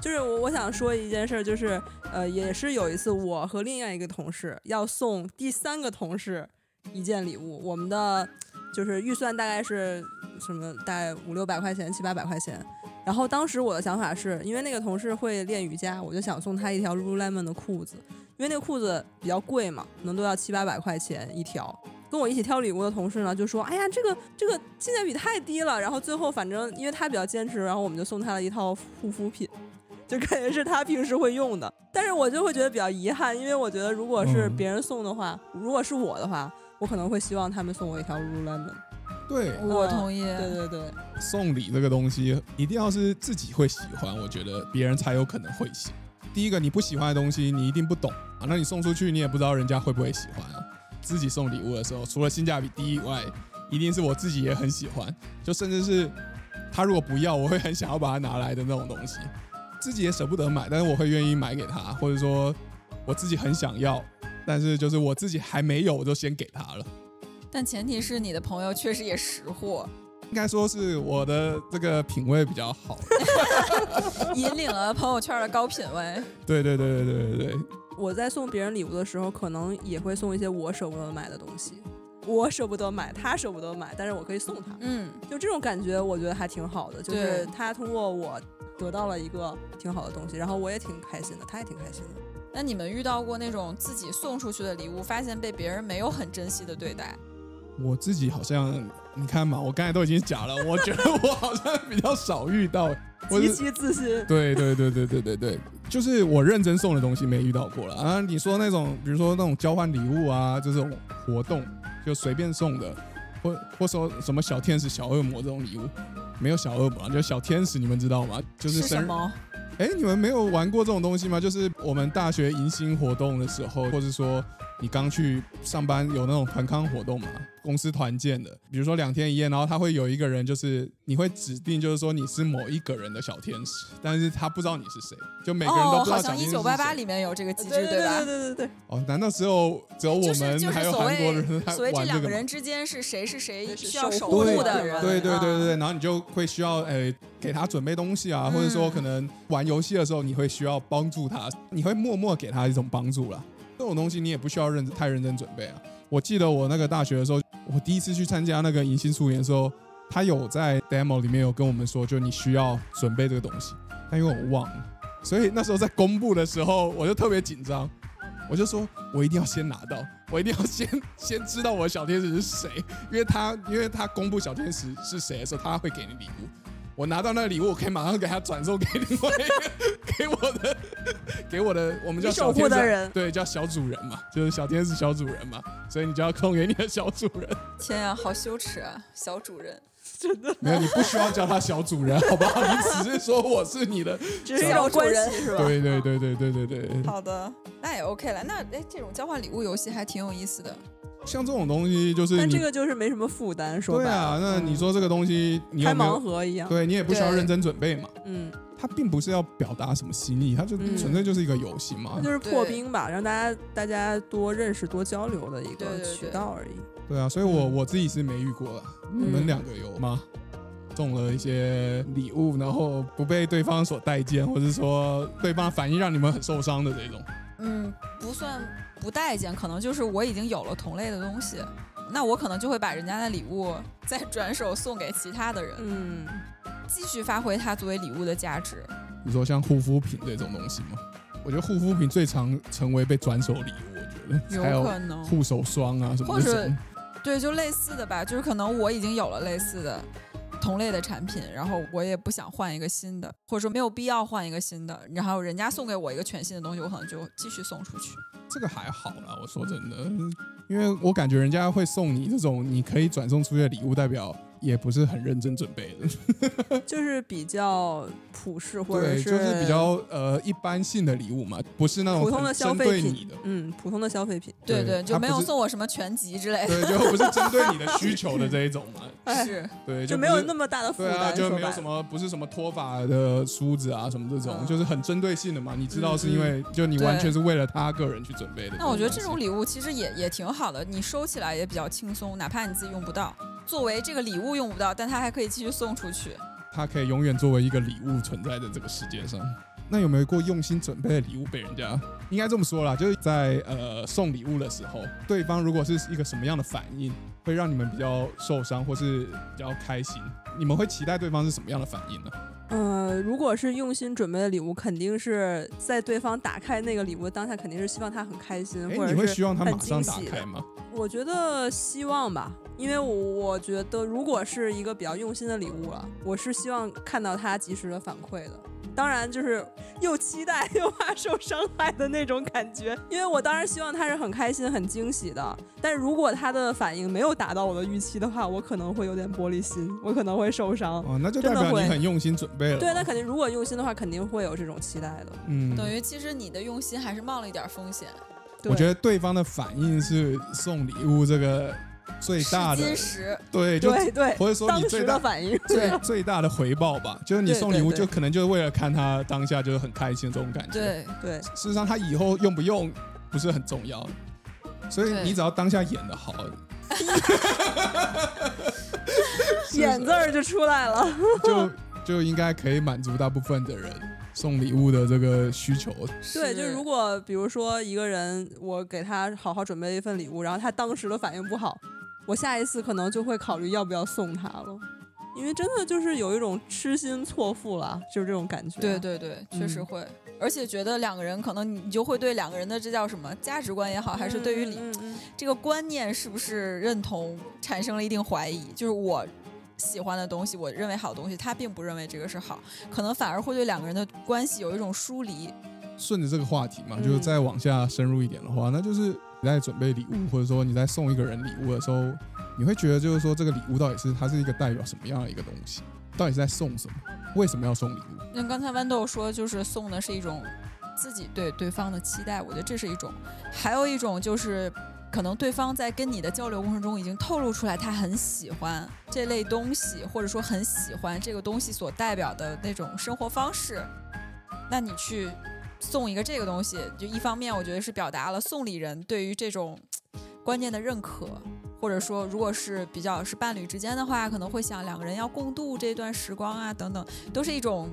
就是我我想说一件事儿，就是呃，也是有一次我和另外一个同事要送第三个同事一件礼物，我们的就是预算大概是什么，大概五六百块钱、七八百块钱。然后当时我的想法是因为那个同事会练瑜伽，我就想送他一条 Lululemon 的裤子，因为那个裤子比较贵嘛，可能都要七八百块钱一条。跟我一起挑礼物的同事呢，就说：“哎呀，这个这个性价比太低了。”然后最后反正因为他比较坚持，然后我们就送他了一套护肤品，就感觉是他平时会用的。但是我就会觉得比较遗憾，因为我觉得如果是嗯别人送的话，如果是我的话，我可能会希望他们送我一条 Lululemon。对，我同意。对对对，送礼这个东西一定要是自己会喜欢，我觉得别人才有可能会喜。第一个，你不喜欢的东西，你一定不懂啊，那你送出去，你也不知道人家会不会喜欢啊。自己送礼物的时候，除了性价比低以外，一定是我自己也很喜欢，就甚至是他如果不要，我会很想要把它拿来的那种东西，自己也舍不得买，但是我会愿意买给他，或者说我自己很想要，但是就是我自己还没有，我就先给他了。但前提是你的朋友确实也识货。应该说是我的这个品味比较好。(laughs) 引领了朋友圈的高品位。对对对对对对对，我在送别人礼物的时候，可能也会送一些我舍不得买的东西。我舍不得买，他舍不得买，但是我可以送他。嗯，就这种感觉，我觉得还挺好的。就是他通过我得到了一个挺好的东西，然后我也挺开心的，他也挺开心的。那你们遇到过那种自己送出去的礼物，发现被别人没有很珍惜的对待？我自己好像你看嘛，我刚才都已经讲了，我觉得我好像比较少遇到，极其自信。对对对对对对对，就是我认真送的东西没遇到过了啊。你说那种，比如说那种交换礼物啊，这种活动就随便送的，或或说什么小天使、小恶魔这种礼物，没有小恶魔啊，就小天使，你们知道吗？就是生日。什么？哎，你们没有玩过这种东西吗？就是我们大学迎新活动的时候，或者说你刚去上班有那种团康活动嘛，公司团建的，比如说两天一夜，然后他会有一个人，就是你会指定，就是说你是某一个人的小天使，但是他不知道你是谁，就每个人都哦，不知道好像一小天使是谁。九八八里面有这个机制，对对吧？对对对对，哦，难道只有只有我就是们就是还有韩国谓人在所谓这？两个人之间是谁是谁需要守守护护的的人，对对对对对，啊然后你就会需要诶、给他准备东西啊，嗯或者说可能玩游戏的时候你会需要帮助他，你会默默给他一种帮助啦。这种东西你也不需要认太认真准备啊。我记得我那个大学的时候，我第一次去参加那个迎新素颜的时候，他有在 demo 里面有跟我们说，就你需要准备这个东西，但因为我忘了，所以那时候在公布的时候我就特别紧张。我就说，我一定要先拿到，我一定要先先知道我的小天使是谁，因为他因为他公布小天使是谁的时候，他会给你礼物。我拿到那个礼物，我可以马上给他转送给另外一个给我的 (laughs) 给我的我们叫守护小天使的人对，叫小主人嘛，就是小天使小主人嘛，所以你就要送给你的小主人。天呀，好羞耻啊，小主人。真的。没有，你不需要叫他小主人，(laughs) 好不好？你只是说我是你的。只是一种关系是吧？对对对对对对对，好的，那也 OK 了。那哎，这种交换礼物游戏还挺有意思的。像这种东西就是你但这个就是没什么负担，说白了。对啊，那你说这个东西你开盲？盒一样。对你也不需要认真准备嘛，嗯，它并不是要表达什么心意，它就嗯纯粹就是一个游戏嘛那。就是破冰吧，让大家大家多认识、多交流的一个渠道而已。对啊，所以我嗯我自己是没遇过的，你们两个有吗？送了一些礼物，然后不被对方所待见，或者说对方反应让你们很受伤的这种。嗯，不算不待见，可能就是我已经有了同类的东西，那我可能就会把人家的礼物 (laughs) 再转手送给其他的人，嗯，继续发挥它作为礼物的价值。你说像护肤品这种东西吗？我觉得护肤品最常成为被转手礼物，我觉得有有可能，护手霜啊什么或者。对，就类似的吧，就是可能我已经有了类似的。同类的产品，然后我也不想换一个新的，或者说没有必要换一个新的，然后人家送给我一个全新的东西，我可能就继续送出去。这个还好啦，我说真的，因为我感觉人家会送你这种你可以转送出去的礼物，代表也不是很认真准备的，(laughs) 就是比较普世或者对，就是比较呃一般性的礼物嘛，不是那种普通的消费品的，，嗯，普通的消费品。对对就没有送我什么全集之类的。对，就不是针对你的需求的 (laughs) 这一种嘛，(laughs) 哎是，对，就没有那么大的负对啊，担，就没有什么不是什么脱发的梳子啊什么这种，嗯。就是很针对性的嘛，你知道嗯是因为就你完全是为了他个人去准备的。那我觉得这种礼物其实也也挺好的，你收起来也比较轻松，哪怕你自己用不到，作为这个礼物用不到，但它还可以继续送出去。它可以永远作为一个礼物存在在这个世界上。那有没有过用心准备的礼物被人家？应该这么说啦，就是在呃送礼物的时候，对方如果是一个什么样的反应，会让你们比较受伤或是比较开心？你们会期待对方是什么样的反应呢？呃，如果是用心准备的礼物，肯定是在对方打开那个礼物的当下，肯定是希望他很开心，哎，或者你会希望他马上打开吗？我觉得希望吧，因为我我觉得如果是一个比较用心的礼物了，我是希望看到他及时的反馈的。当然，就是又期待 (laughs) 又怕受伤害的那种感觉，因为我当然希望他是很开心、很惊喜的。但如果他的反应没有达到我的预期的话，我可能会有点玻璃心，我可能会受伤。哦，那就代表你真的会很用心准备了。对，那肯定，如果用心的话，肯定会有这种期待的。嗯，等于其实你的用心还是冒了一点风险，我觉得得对方的反应是送礼物这个最大的。对，就对对，或者说你最大的反应。最最大的回报吧，就是你送礼物对对就可能就是为了看他当下就是很开心这种感觉。，对，对，事实上他以后用不用不是很重要，所以你只要当下演的好，(laughs) 眼字儿就出来了。(laughs) 就就应该可以满足大部分的人送礼物的这个需求。(laughs) 对，就是如果比如说一个人，我给他好好准备了一份礼物，然后他当时的反应不好，我下一次可能就会考虑要不要送他了。因为真的就是有一种痴心错付了，就是这种感觉。对对对，确实会，而且觉得两个人可能你就会对两个人的这叫什么价值观也好，还是对于礼这个观念是不是认同产生了一定怀疑。就是我喜欢的东西，我认为好东西，他并不认为这个是好，可能反而会对两个人的关系有一种疏离。顺着这个话题嘛，就是再往下深入一点的话，那就是你在准备礼物，或者说你在送一个人礼物的时候。你会觉得就是说这个礼物到底是它是一个代表什么样的一个东西？到底是在送什么？为什么要送礼物？那刚才豌豆说就是送的是一种自己对对方的期待，我觉得这是一种。还有一种就是可能对方在跟你的交流过程中已经透露出来他很喜欢这类东西，或者说很喜欢这个东西所代表的那种生活方式。那你去送一个这个东西，就一方面我觉得是表达了送礼人对于这种观念的认可。或者说，如果是比较是伴侣之间的话，可能会想两个人要共度这段时光啊，等等，都是一种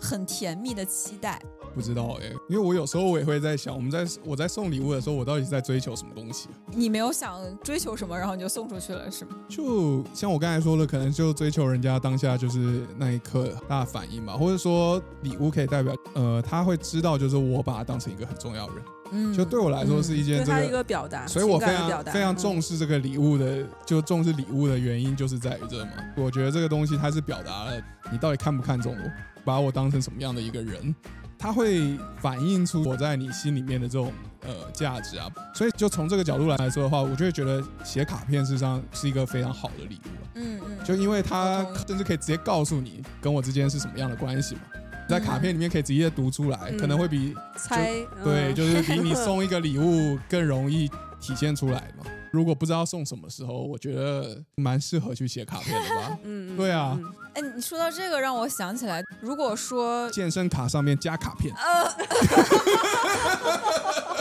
很甜蜜的期待。不知道哎，因为我有时候我也会在想，我们在我在送礼物的时候，我到底是在追求什么东西？你没有想追求什么，然后你就送出去了，是吗？就像我刚才说的，可能就追求人家当下就是那一刻大反应吧，或者说礼物可以代表，呃，他会知道就是我把他当成一个很重要的人。嗯，就对我来说是一件这个一个表达，所以我非常非常重视这个礼物的，就重视礼物的原因就是在于这嘛。我觉得这个东西它是表达了你到底看不看重我，把我当成什么样的一个人，它会反映出我在你心里面的这种呃价值啊。所以就从这个角度来说的话，我就会觉得写卡片事实上是一个非常好的礼物嗯嗯，就因为它甚至可以直接告诉你跟我之间是什么样的关系嘛。在卡片里面可以直接读出来，可能会比猜对，(laughs) 就是比你送一个礼物更容易体现出来嘛。如果不知道送什么时候，我觉得蛮适合去写卡片的吧。嗯，对啊。哎，你说到这个，让我想起来，如果说健身卡上面加卡片，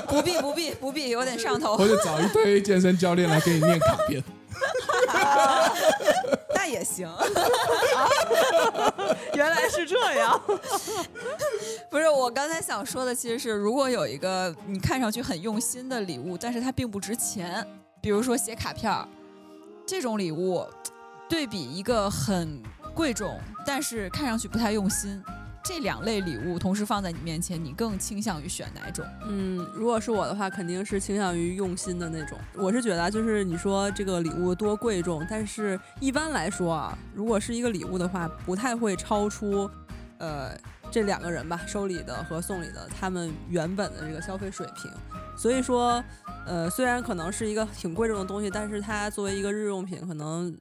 不必不必不必，有点上头。或者找一堆健身教练来给你念卡片。(laughs) 那也行，(laughs) 原来是这样。(laughs) 不是我刚才想说的，其实是如果有一个你看上去很用心的礼物，但是它并不值钱，比如说写卡片儿这种礼物，对比一个很贵重但是看上去不太用心。这两类礼物同时放在你面前，你更倾向于选哪种？嗯，如果是我的话，肯定是倾向于用心的那种。我是觉得，就是你说这个礼物多贵重，但是一般来说啊，如果是一个礼物的话，不太会超出，呃，这两个人吧，收礼的和送礼的他们原本的这个消费水平。所以说，呃，虽然可能是一个挺贵重的东西，但是它作为一个日用品，可能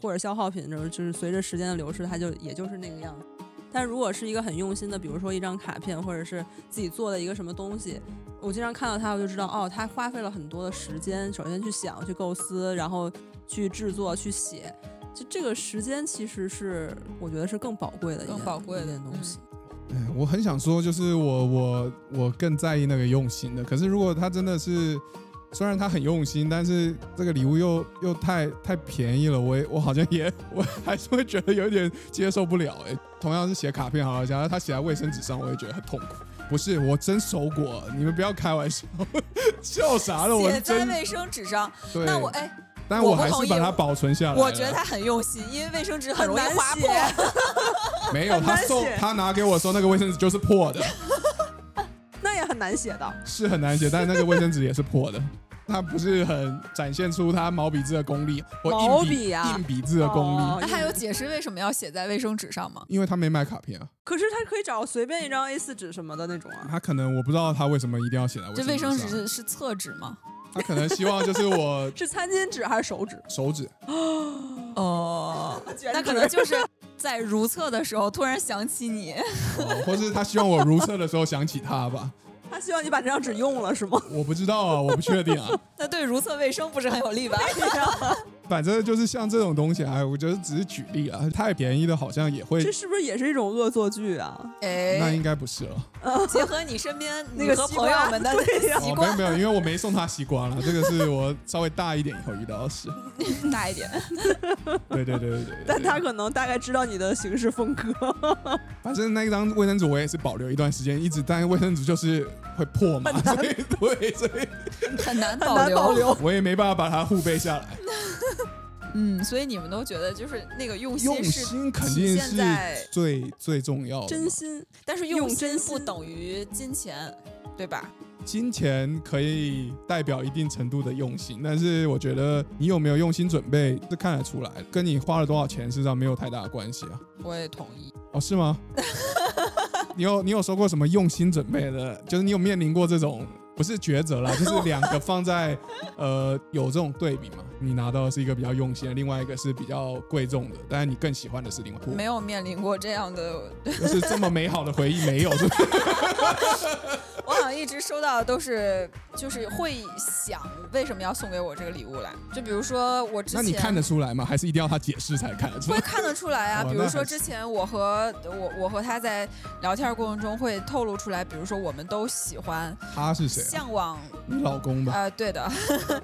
或者消耗品，就是就是随着时间的流逝，它就也就是那个样子。但如果是一个很用心的，比如说一张卡片，或者是自己做的一个什么东西，我经常看到它，我就知道哦，他花费了很多的时间，首先去想、去构思，然后去制作、去写，就这个时间其实是我觉得是更宝贵的、更宝贵的东西。嗯，我很想说，就是我我我更在意那个用心的。可是如果他真的是。虽然他很用心，但是这个礼物又又太太便宜了，我我好像也 (laughs) 我还是会觉得有点接受不了哎。同样是写卡片，好了，假如他写在卫生纸上，我也觉得很痛苦。不是，我真收过，你们不要开玩笑，(laughs) 笑啥了？我写在卫生纸上，那我哎，但我还是把它保存下来。我觉得他很用心，因为卫生纸很容易划破。(laughs) 没有，他送他拿给我说那个卫生纸就是破的。那也很难写的，是很难写，但是那个卫生纸也是破的，它不是很展现出他毛笔字的功力，毛笔啊，硬笔字的功力。那他有解释为什么要写在卫生纸上吗？因为他没买卡片啊。可是他可以找随便一张 A 四纸什么的那种啊。他可能我不知道他为什么一定要写在卫生纸这卫生纸是是厕纸吗？他可能希望就是我 (laughs) 是餐巾纸还是手纸？手纸。哦，那可能就是在如厕的时候突然想起你，或是他希望我如厕的时候想起他吧。他希望你把这张纸用了是吗？我不知道啊，我不确定啊。(laughs) 那对如厕卫生不是很有利吧？(laughs) 反正就是像这种东西哎，我觉得只是举例啊，太便宜的好像也会这，是不是也是一种恶作剧啊？哎那哎，应该不是了。结合你身边 (laughs) 那个朋友们的 (laughs) 对呀哦，没有没有，因为我没送他西瓜了，这个是我稍微大一点以后遇到的事。(laughs) 大一点，对对对对对对。但他可能大概知道你的行事风格。反正那一张卫生纸我也是保留一段时间，一直，但是卫生纸就是会破嘛，所以对，所以很难很保留。难保留。我也没办法把它护背下来。(laughs) 嗯，所以你们都觉得就是那个用用心是，心肯定是最最重要的，真心，但是用心不等于金钱，对吧？金钱可以代表一定程度的用心，但是我觉得你有没有用心准备是看得出来，跟你花了多少钱事实上没有太大的关系啊。我也同意。哦，是吗？(laughs) 你有你有说过什么用心准备的？就是你有面临过这种不是抉择啦，(laughs) 就是两个放在呃有这种对比嘛？你拿到的是一个比较用心的，另外一个是比较贵重的，但是你更喜欢的是另外一个没有面临过这样的，(laughs) 就是这么美好的回忆没有，是不是？(laughs) 我好像一直收到的都是，就是会想为什么要送给我这个礼物来。就比如说我之前，那你看得出来吗？还是一定要他解释才看得出来？会看得出来啊。比如说之前我和我我和他在聊天过程中会透露出来，比如说我们都喜欢他是谁啊？向往，你老公吧？呃，对的。(laughs)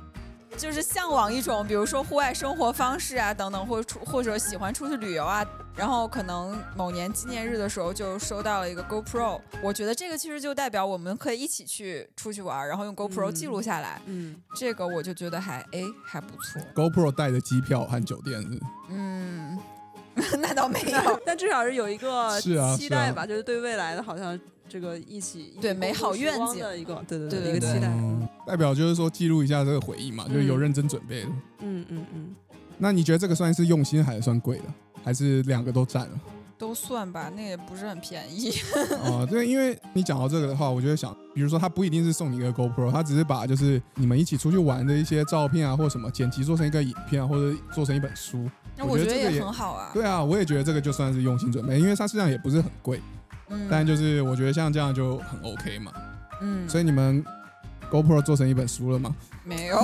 就是向往一种，比如说户外生活方式啊，等等，或出或者喜欢出去旅游啊，然后可能某年纪念日的时候就收到了一个 GoPro，我觉得这个其实就代表我们可以一起去出去玩，然后用 GoPro 嗯记录下来，嗯，这个我就觉得还哎还不错，GoPro 带的机票和酒店是嗯，(laughs) 那倒没有，(laughs) 但至少是有一个是啊。期待吧，就是对未来的好像这个一起对美好愿景的一个，对对对对对一个期待。嗯，代表就是说记录一下这个回忆嘛，就是有认真准备的。嗯嗯嗯，那你觉得这个算是用心还是算贵的？还是两个都占了？都算吧，那也不是很便宜，(laughs) 哦、对，因为你讲到这个的话，我就会想，比如说他不一定是送你一个 GoPro，他只是把就是你们一起出去玩的一些照片啊，或什么剪辑做成一个影片啊，或者做成一本书。那我觉得也我觉得这个也很好啊，对啊，我也觉得这个就算是用心准备，因为它实际上也不是很贵，嗯，但就是我觉得像这样就很 OK 嘛。嗯，所以你们 GoPro 做成一本书了吗？没有。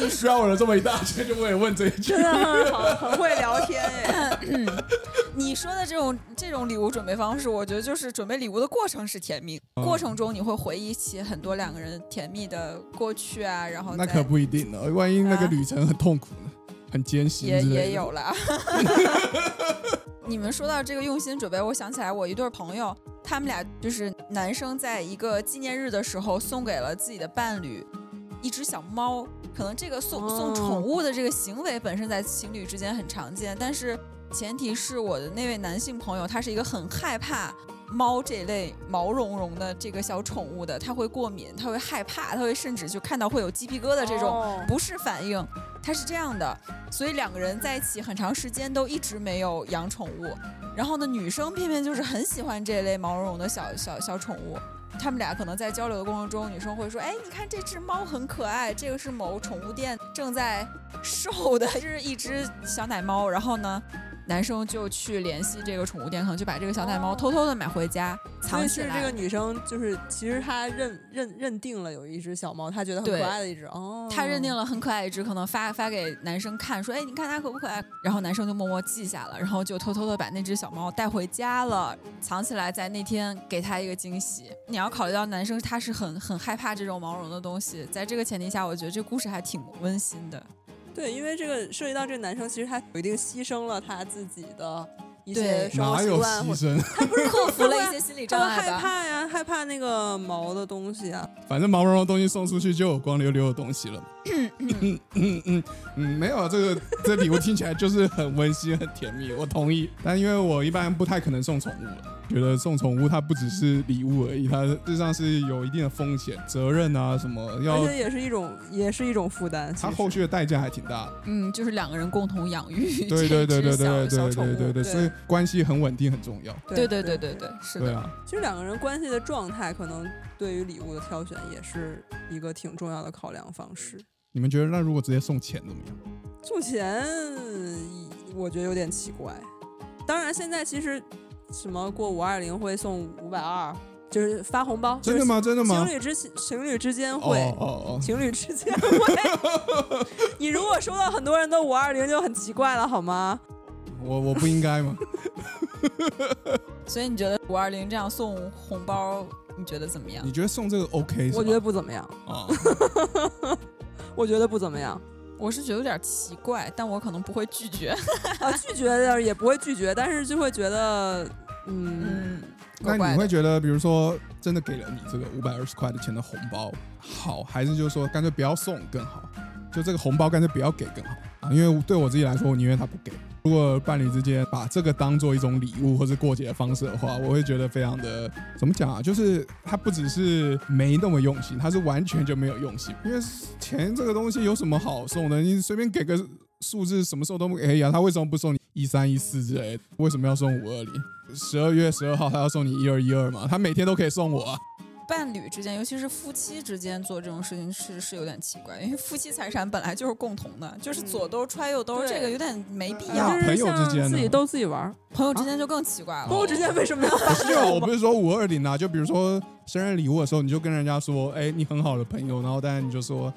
你需要我了这么一大圈，就为了问这一句真。的很好，很会聊天哎。(laughs) 你说的这种这种礼物准备方式，我觉得就是准备礼物的过程是甜蜜，嗯过程中你会回忆起很多两个人甜蜜的过去啊，然后那可不一定呢，万一那个啊旅程很痛苦呢，很艰辛也也有了。(laughs) 你们说到这个用心准备，我想起来我一对朋友，他们俩就是男生在一个纪念日的时候送给了自己的伴侣一只小猫。可能这个送送哦宠物的这个行为本身在情侣之间很常见，但是前提是我的那位男性朋友他是一个很害怕。猫这类毛茸茸的这个小宠物的，它会过敏，它会害怕，它会甚至就看到会有鸡皮疙瘩这种哦不适反应，它是这样的，所以两个人在一起很长时间都一直没有养宠物，然后呢，女生偏偏就是很喜欢这类毛茸茸的小小小宠物。他们俩可能在交流的过程中，女生会说：“哎，你看这只猫很可爱，这个是某宠物店正在售的，是一只小奶猫。”然后呢，男生就去联系这个宠物店，可能就把这个小奶猫哦偷偷的买回家所藏起来。以是这个女生，就是其实她认认认定了有一只小猫，她觉得很可爱的一只哦。她认定了很可爱一只，可能发发给男生看，说：“哎，你看它可不可爱？”然后男生就默默记下了，然后就偷偷的把那只小猫带回家了，藏起来，在那天给他一个惊喜。你要考虑到男生他是很很害怕这种毛绒的东西，在这个前提下，我觉得这故事还挺温馨的。对，因为这个涉及到这个男生，其实他有一定牺牲了他自己的一些生活哪有习惯，或牺牲？克服了一些心理障碍吧。怕呀，害怕那个毛的东西啊。反正毛茸茸的东西送出去就有光溜溜的东西了嘛。嗯嗯嗯嗯，没有这个这礼物听起来就是很温馨、很甜蜜，我同意。但因为我一般不太可能送宠物了，觉得送宠物它不只是礼物而已，它实际上是有一定的风险、责任啊什么，而要且也是一种，也是一种负担。它后续的代价还挺大的。嗯，就是两个人共同养育对对对对对对。对对对，所以关系很稳定很重要。对对对对对对，是的。对啊，其实两个人关系的状态，可能对于礼物的挑选也是一个挺重要的考量方式。你们觉得那如果直接送钱怎么样？送钱，我觉得有点奇怪。当然，现在其实什么过五二零会送五百二，就是发红包，真的吗？真的吗？情侣之情侣之间会，哦哦哦，情侣之间会。(laughs) 你如果收到很多人的五二零就很奇怪了，好吗？我我不应该吗？(laughs) 所以你觉得五二零这样送红包，你觉得怎么样？你觉得送这个 OK？我觉得不怎么样，啊，(laughs) 我觉得不怎么样。我是觉得有点奇怪，但我可能不会拒绝。啊，拒绝的也不会拒绝，但是就会觉得，嗯，嗯，那你会觉得，比如说真的给了你这个五百二十块的钱的红包好，还是就是说干脆不要送更好？就这个红包干脆不要给更好啊？因为对我自己来说，我宁愿他不给。如果伴侣之间把这个当做一种礼物或是过节的方式的话，我会觉得非常的怎么讲啊？就是他不只是没那么用心，他是完全就没有用心。因为钱这个东西有什么好送的？你随便给个数字，什么时候都可以啊。他为什么不送你一三一四之类的？为什么要送五二零？十二月十二号他要送你一二一二嘛？他每天都可以送我啊。伴侣之间，尤其是夫妻之间做这种事情是是有点奇怪，因为夫妻财产本来就是共同的，就是左兜揣右兜，这个有点没必要。朋友之间自己逗自己玩，朋友之间就更奇怪了。朋友之间为什么要发不是啊，我不是说五二零啊，就比如说生日礼物的时候，你就跟人家说，哎、你很好的朋友，然后但是你就说，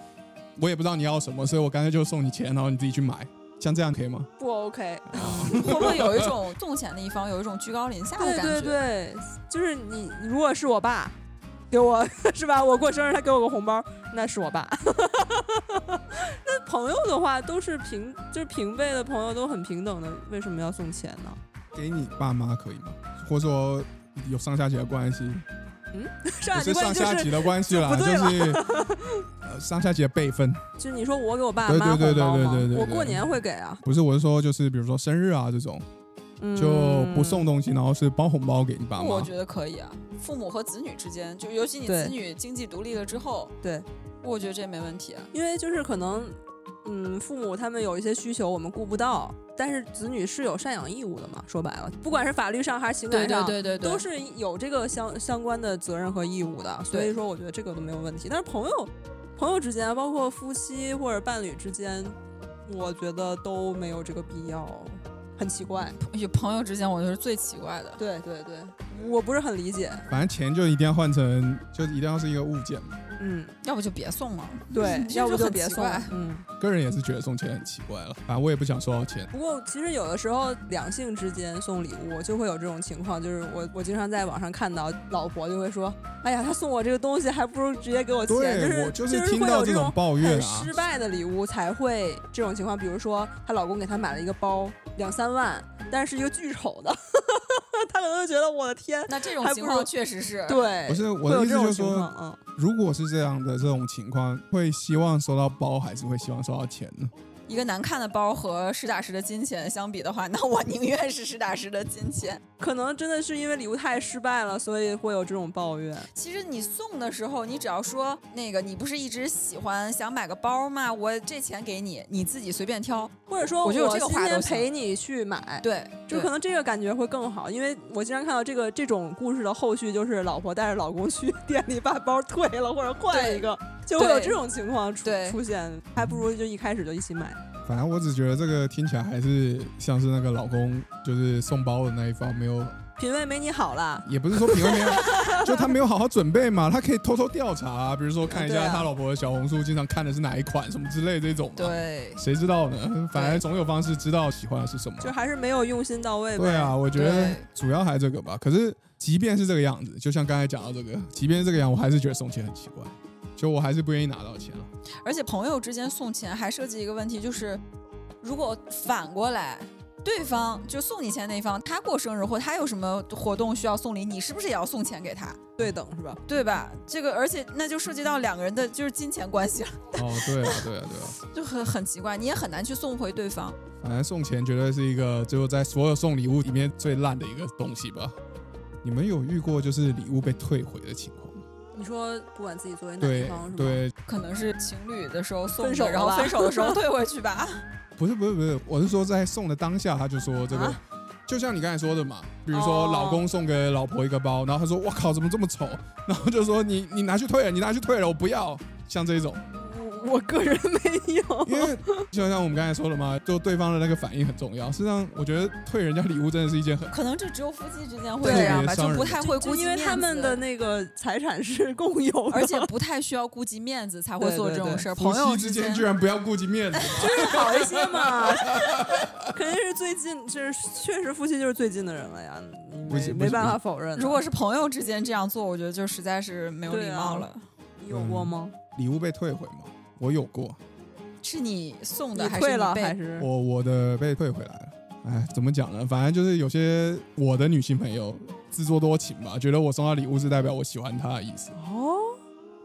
我也不知道你要什么，所以我干脆就送你钱，然后你自己去买，像这样可以吗？不 OK？(laughs) 会不会有一种送钱的一方有一种居高临下的感觉？对对对，就是你如果是我爸给我 (laughs) 是吧？我过生日他给我个红包，那是我爸。(laughs) 那朋友的话都是平，就是平辈的朋友都很平等的，为什么要送钱呢？给你爸妈可以吗？或者说有上下级的关系？(laughs) 上不是下级关系就上下级是的关系了，就就不对了是 (laughs) 呃上下级的辈分。就是你说我给我爸对妈对对红包吗对对对对我过年会给啊，不是，我是说，就是比如说生日啊这种，嗯就不送东西，然后是包红包给你爸妈。我觉得可以啊。父母和子女之间，就尤其你对子女经济独立了之后，对，我觉得这没问题啊。因为就是可能，嗯，父母他们有一些需求我们顾不到，但是子女是有赡养义务的嘛。说白了，不管是法律上还是情对对感上，对对对，都是有这个相相关的责任和义务的。所以说，我觉得这个都没有问题。但是朋友朋友之间，包括夫妻或者伴侣之间，我觉得都没有这个必要，很奇怪。有朋友之间，我觉得是最奇怪的。对对对，我不是很理解。反正钱就一定要换成，就一定要是一个物件嘛。嗯，要不就别送了。对，要不就就别送。嗯。个人也是觉得送钱很奇怪了，反正我也不想收到钱。不过，其实有的时候两性之间送礼物就会有这种情况，就是我我经常在网上看到，老婆就会说：“哎呀，他送我这个东西，还不如直接给我钱。”对，我就是是听会有这到这种抱怨很啊失，败的礼物才会这种情况。比如说，她老公给她买了一个包，两三万，但是是一个巨丑的，(laughs) 她可能会觉得我的天，那这种还不如情况确实是，对，不是我的意思就是说，嗯。如果是这样的这种情况，会希望收到包，还是会希望收到钱呢？一个难看的包和实打实的金钱相比的话，那我宁愿是实打实的金钱。(laughs) 可能真的是因为礼物太失败了，所以会有这种抱怨。其实你送的时候，你只要说那个你不是一直喜欢想买个包吗？我这钱给你，你自己随便挑。或者说我觉得有这个今天陪你去买，对就可能这个感觉会更好，因为我经常看到这个这种故事的后续，就是老婆带着老公去店里把包退了或者换一个，就会有这种情况出出现，还不如就一开始就一起买。反正我只觉得这个听起来还是像是那个老公就是送包的那一方没有，品味没你好啦，也不是说品味没有，(laughs) 就他没有好好准备嘛，他可以偷偷调查、啊，比如说看一下他老婆的小红书，经常看的是哪一款什么之类这种。对，谁知道呢？反正总有方式知道喜欢的是什么。就还是没有用心到位呗。对啊，我觉得主要还是这个吧。可是即便是这个样子，就像刚才讲到这个，即便是这个样，我还是觉得送钱很奇怪，就我还是不愿意拿到钱啊。而且朋友之间送钱还涉及一个问题，就是如果反过来。对方就送你钱那方，他过生日或他有什么活动需要送礼，你是不是也要送钱给他？对等是吧？对吧？这个而且那就涉及到两个人的就是金钱关系了，哦，对啊，对啊，对啊。(laughs) 就很很奇怪，你也很难去送回对方。反正送钱绝对是一个最后在所有送礼物里面最烂的一个东西吧。你们有遇过就是礼物被退回的情况吗？你说不管自己作为哪一方是吧？对，可能是情侣的时候送的，分手然后分手的时候 (laughs) 退回去吧。不是不是不是，我是说在送的当下，他就说这个，啊就像你刚才说的嘛，比如说哦老公送给老婆一个包，然后他说我靠怎么这么丑，然后就说你你拿去退了，你拿去退了，我不要，像这种，我我个人没有，(laughs) 因为就像我们刚才说的嘛，就对方的那个反应很重要。实际上，我觉得退人家礼物真的是一件很可能这只有夫妻之间会这样吧，就不太会顾及，因为他们的那个财产是共有的，而且不太需要顾及面子才会做这种事儿。朋友之间居然不要顾及面子，(laughs) 就是好一些嘛，(laughs) 肯定是最近，就是确实夫妻就是最近的人了呀，没没办法否认。如果是朋友之间这样做，我觉得就实在是没有礼貌了。你有过吗？礼物被退回吗？我有过，是你送的退还是你被了还是？我我的被退回来了。哎，怎么讲呢？反正就是有些我的女性朋友自作多情吧，觉得我送她礼物是代表我喜欢她的意思。哦，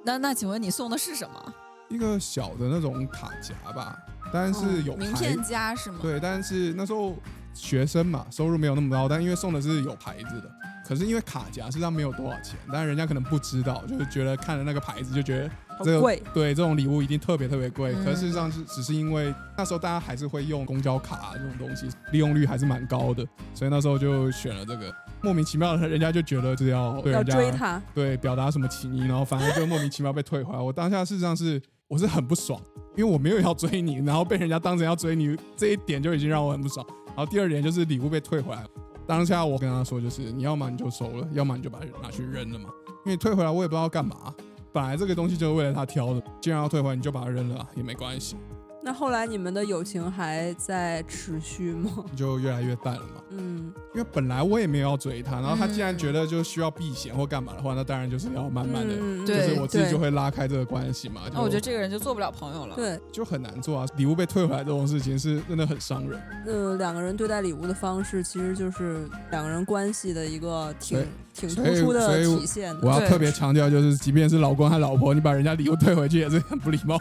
那那请问你送的是什么？一个小的那种卡夹吧，但是有牌名片夹是吗？对，但是那时候学生嘛，收入没有那么高，但因为送的是有牌子的，可是因为卡夹实际上没有多少钱，但是人家可能不知道，就是觉得看了那个牌子就觉得这个贵。对这种礼物一定特别特别贵。嗯可是事实上是只是因为那时候大家还是会用公交卡、啊、这种东西，利用率还是蛮高的，所以那时候就选了这个。莫名其妙的，人家就觉得是要对人家追他，对表达什么情谊，然后反而就莫名其妙被退回来。我当下事实上是我是很不爽，因为我没有要追你，然后被人家当成要追你，这一点就已经让我很不爽。然后第二点就是礼物被退回来，当下我跟他说就是你要么你就收了，要么你就把它拿去扔了嘛，因为退回来我也不知道干嘛。本来这个东西就是为了他挑的，既然要退回来，你就把它扔了也没关系，那后来你们的友情还在持续吗？你 (laughs) 就越来越淡了嘛。嗯，因为本来我也没有要追他，然后他既然嗯觉得就需要避嫌或干嘛的话，那当然就是要慢慢的，嗯就是我自己就会拉开这个关系嘛。那我觉得这个人就做不了朋友了。，对，就很难做啊。礼物被退回来这种事情是真的很伤人。呃，两个人对待礼物的方式，其实就是两个人关系的一个挺挺突出的体现的。我要特别强调，就是即便是老公和老婆，你把人家礼物退回去也是很不礼貌。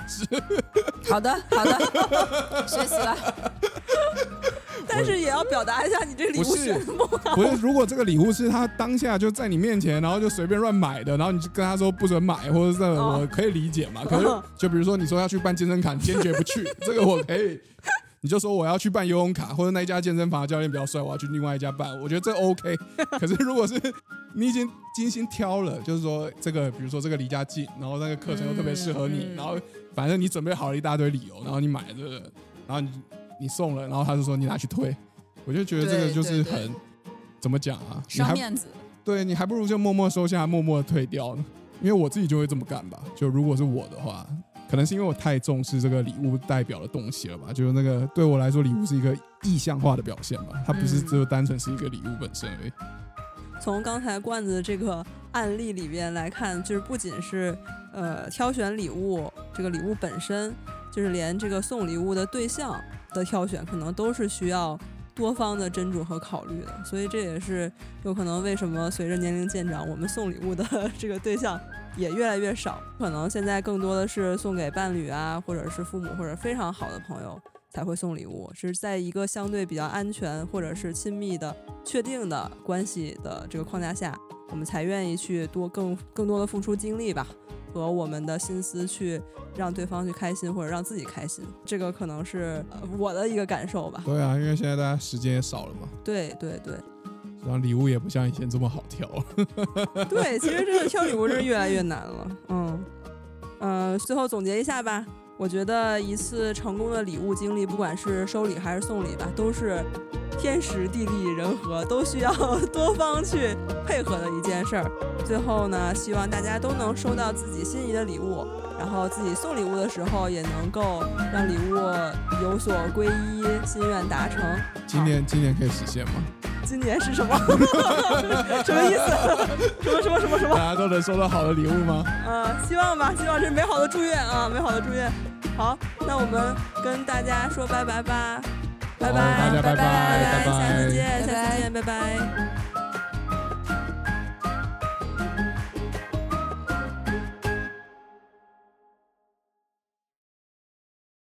(laughs) 好的，好的，学习了。(laughs) 但是也要表达一下你这礼物不是不好。不是，如果这个礼物是他当下就在你面前，然后就随便乱买的，然后你就跟他说不准买，或者是哦我可以理解嘛。可是就比如说你说要去办健身卡，你坚决不去，(laughs) 这个我可以。你就说我要去办游泳卡，或者那一家健身房的教练比较帅，我要去另外一家办，我觉得这 OK。(laughs) 可是如果是你已经精心挑了，就是说这个，比如说这个离家近，然后那个课程又特别适合你，嗯嗯然后反正你准备好了一大堆理由，然后你买了这个，然后你你送了，然后他就说你拿去退，我就觉得这个就是很怎么讲啊？你还伤面子，对你还不如就默默收下，默默的退掉呢。因为我自己就会这么干吧。就如果是我的话，可能是因为我太重视这个礼物代表的东西了吧。就是那个对我来说，礼物是一个意象化的表现吧，它不是嗯只有单纯是一个礼物本身而已。从刚才罐子这个案例里边来看，就是不仅是呃挑选礼物，这个礼物本身，就是连这个送礼物的对象的挑选，可能都是需要多方的斟酌和考虑的。所以这也是有可能为什么随着年龄渐长，我们送礼物的这个对象也越来越少。可能现在更多的是送给伴侣啊，或者是父母或者非常好的朋友。才会送礼物，是在一个相对比较安全或者是亲密的、确定的关系的这个框架下，我们才愿意去多更更多的付出精力吧，和我们的心思去让对方去开心或者让自己开心。这个可能是、呃我的一个感受吧。对啊，因为现在大家时间也少了嘛，对对对然后礼物也不像以前这么好挑。(laughs) 对，其实这个挑礼物是越来越难了。嗯、呃最后总结一下吧。我觉得一次成功的礼物经历，不管是收礼还是送礼吧，都是天时地利人和，都需要多方去配合的一件事儿。最后呢，希望大家都能收到自己心仪的礼物，然后自己送礼物的时候也能够让礼物有所归依，心愿达成。今年今年可以实现吗？今年是什么？(laughs) 什么意思？什么什么什么什么大？家都能收到好的礼物吗？呃，希望吧，希望是美好的祝愿啊，美好的祝愿。好，那我们跟大家说拜拜吧，拜拜，大家拜拜拜拜拜下次见，拜拜下次见，拜拜。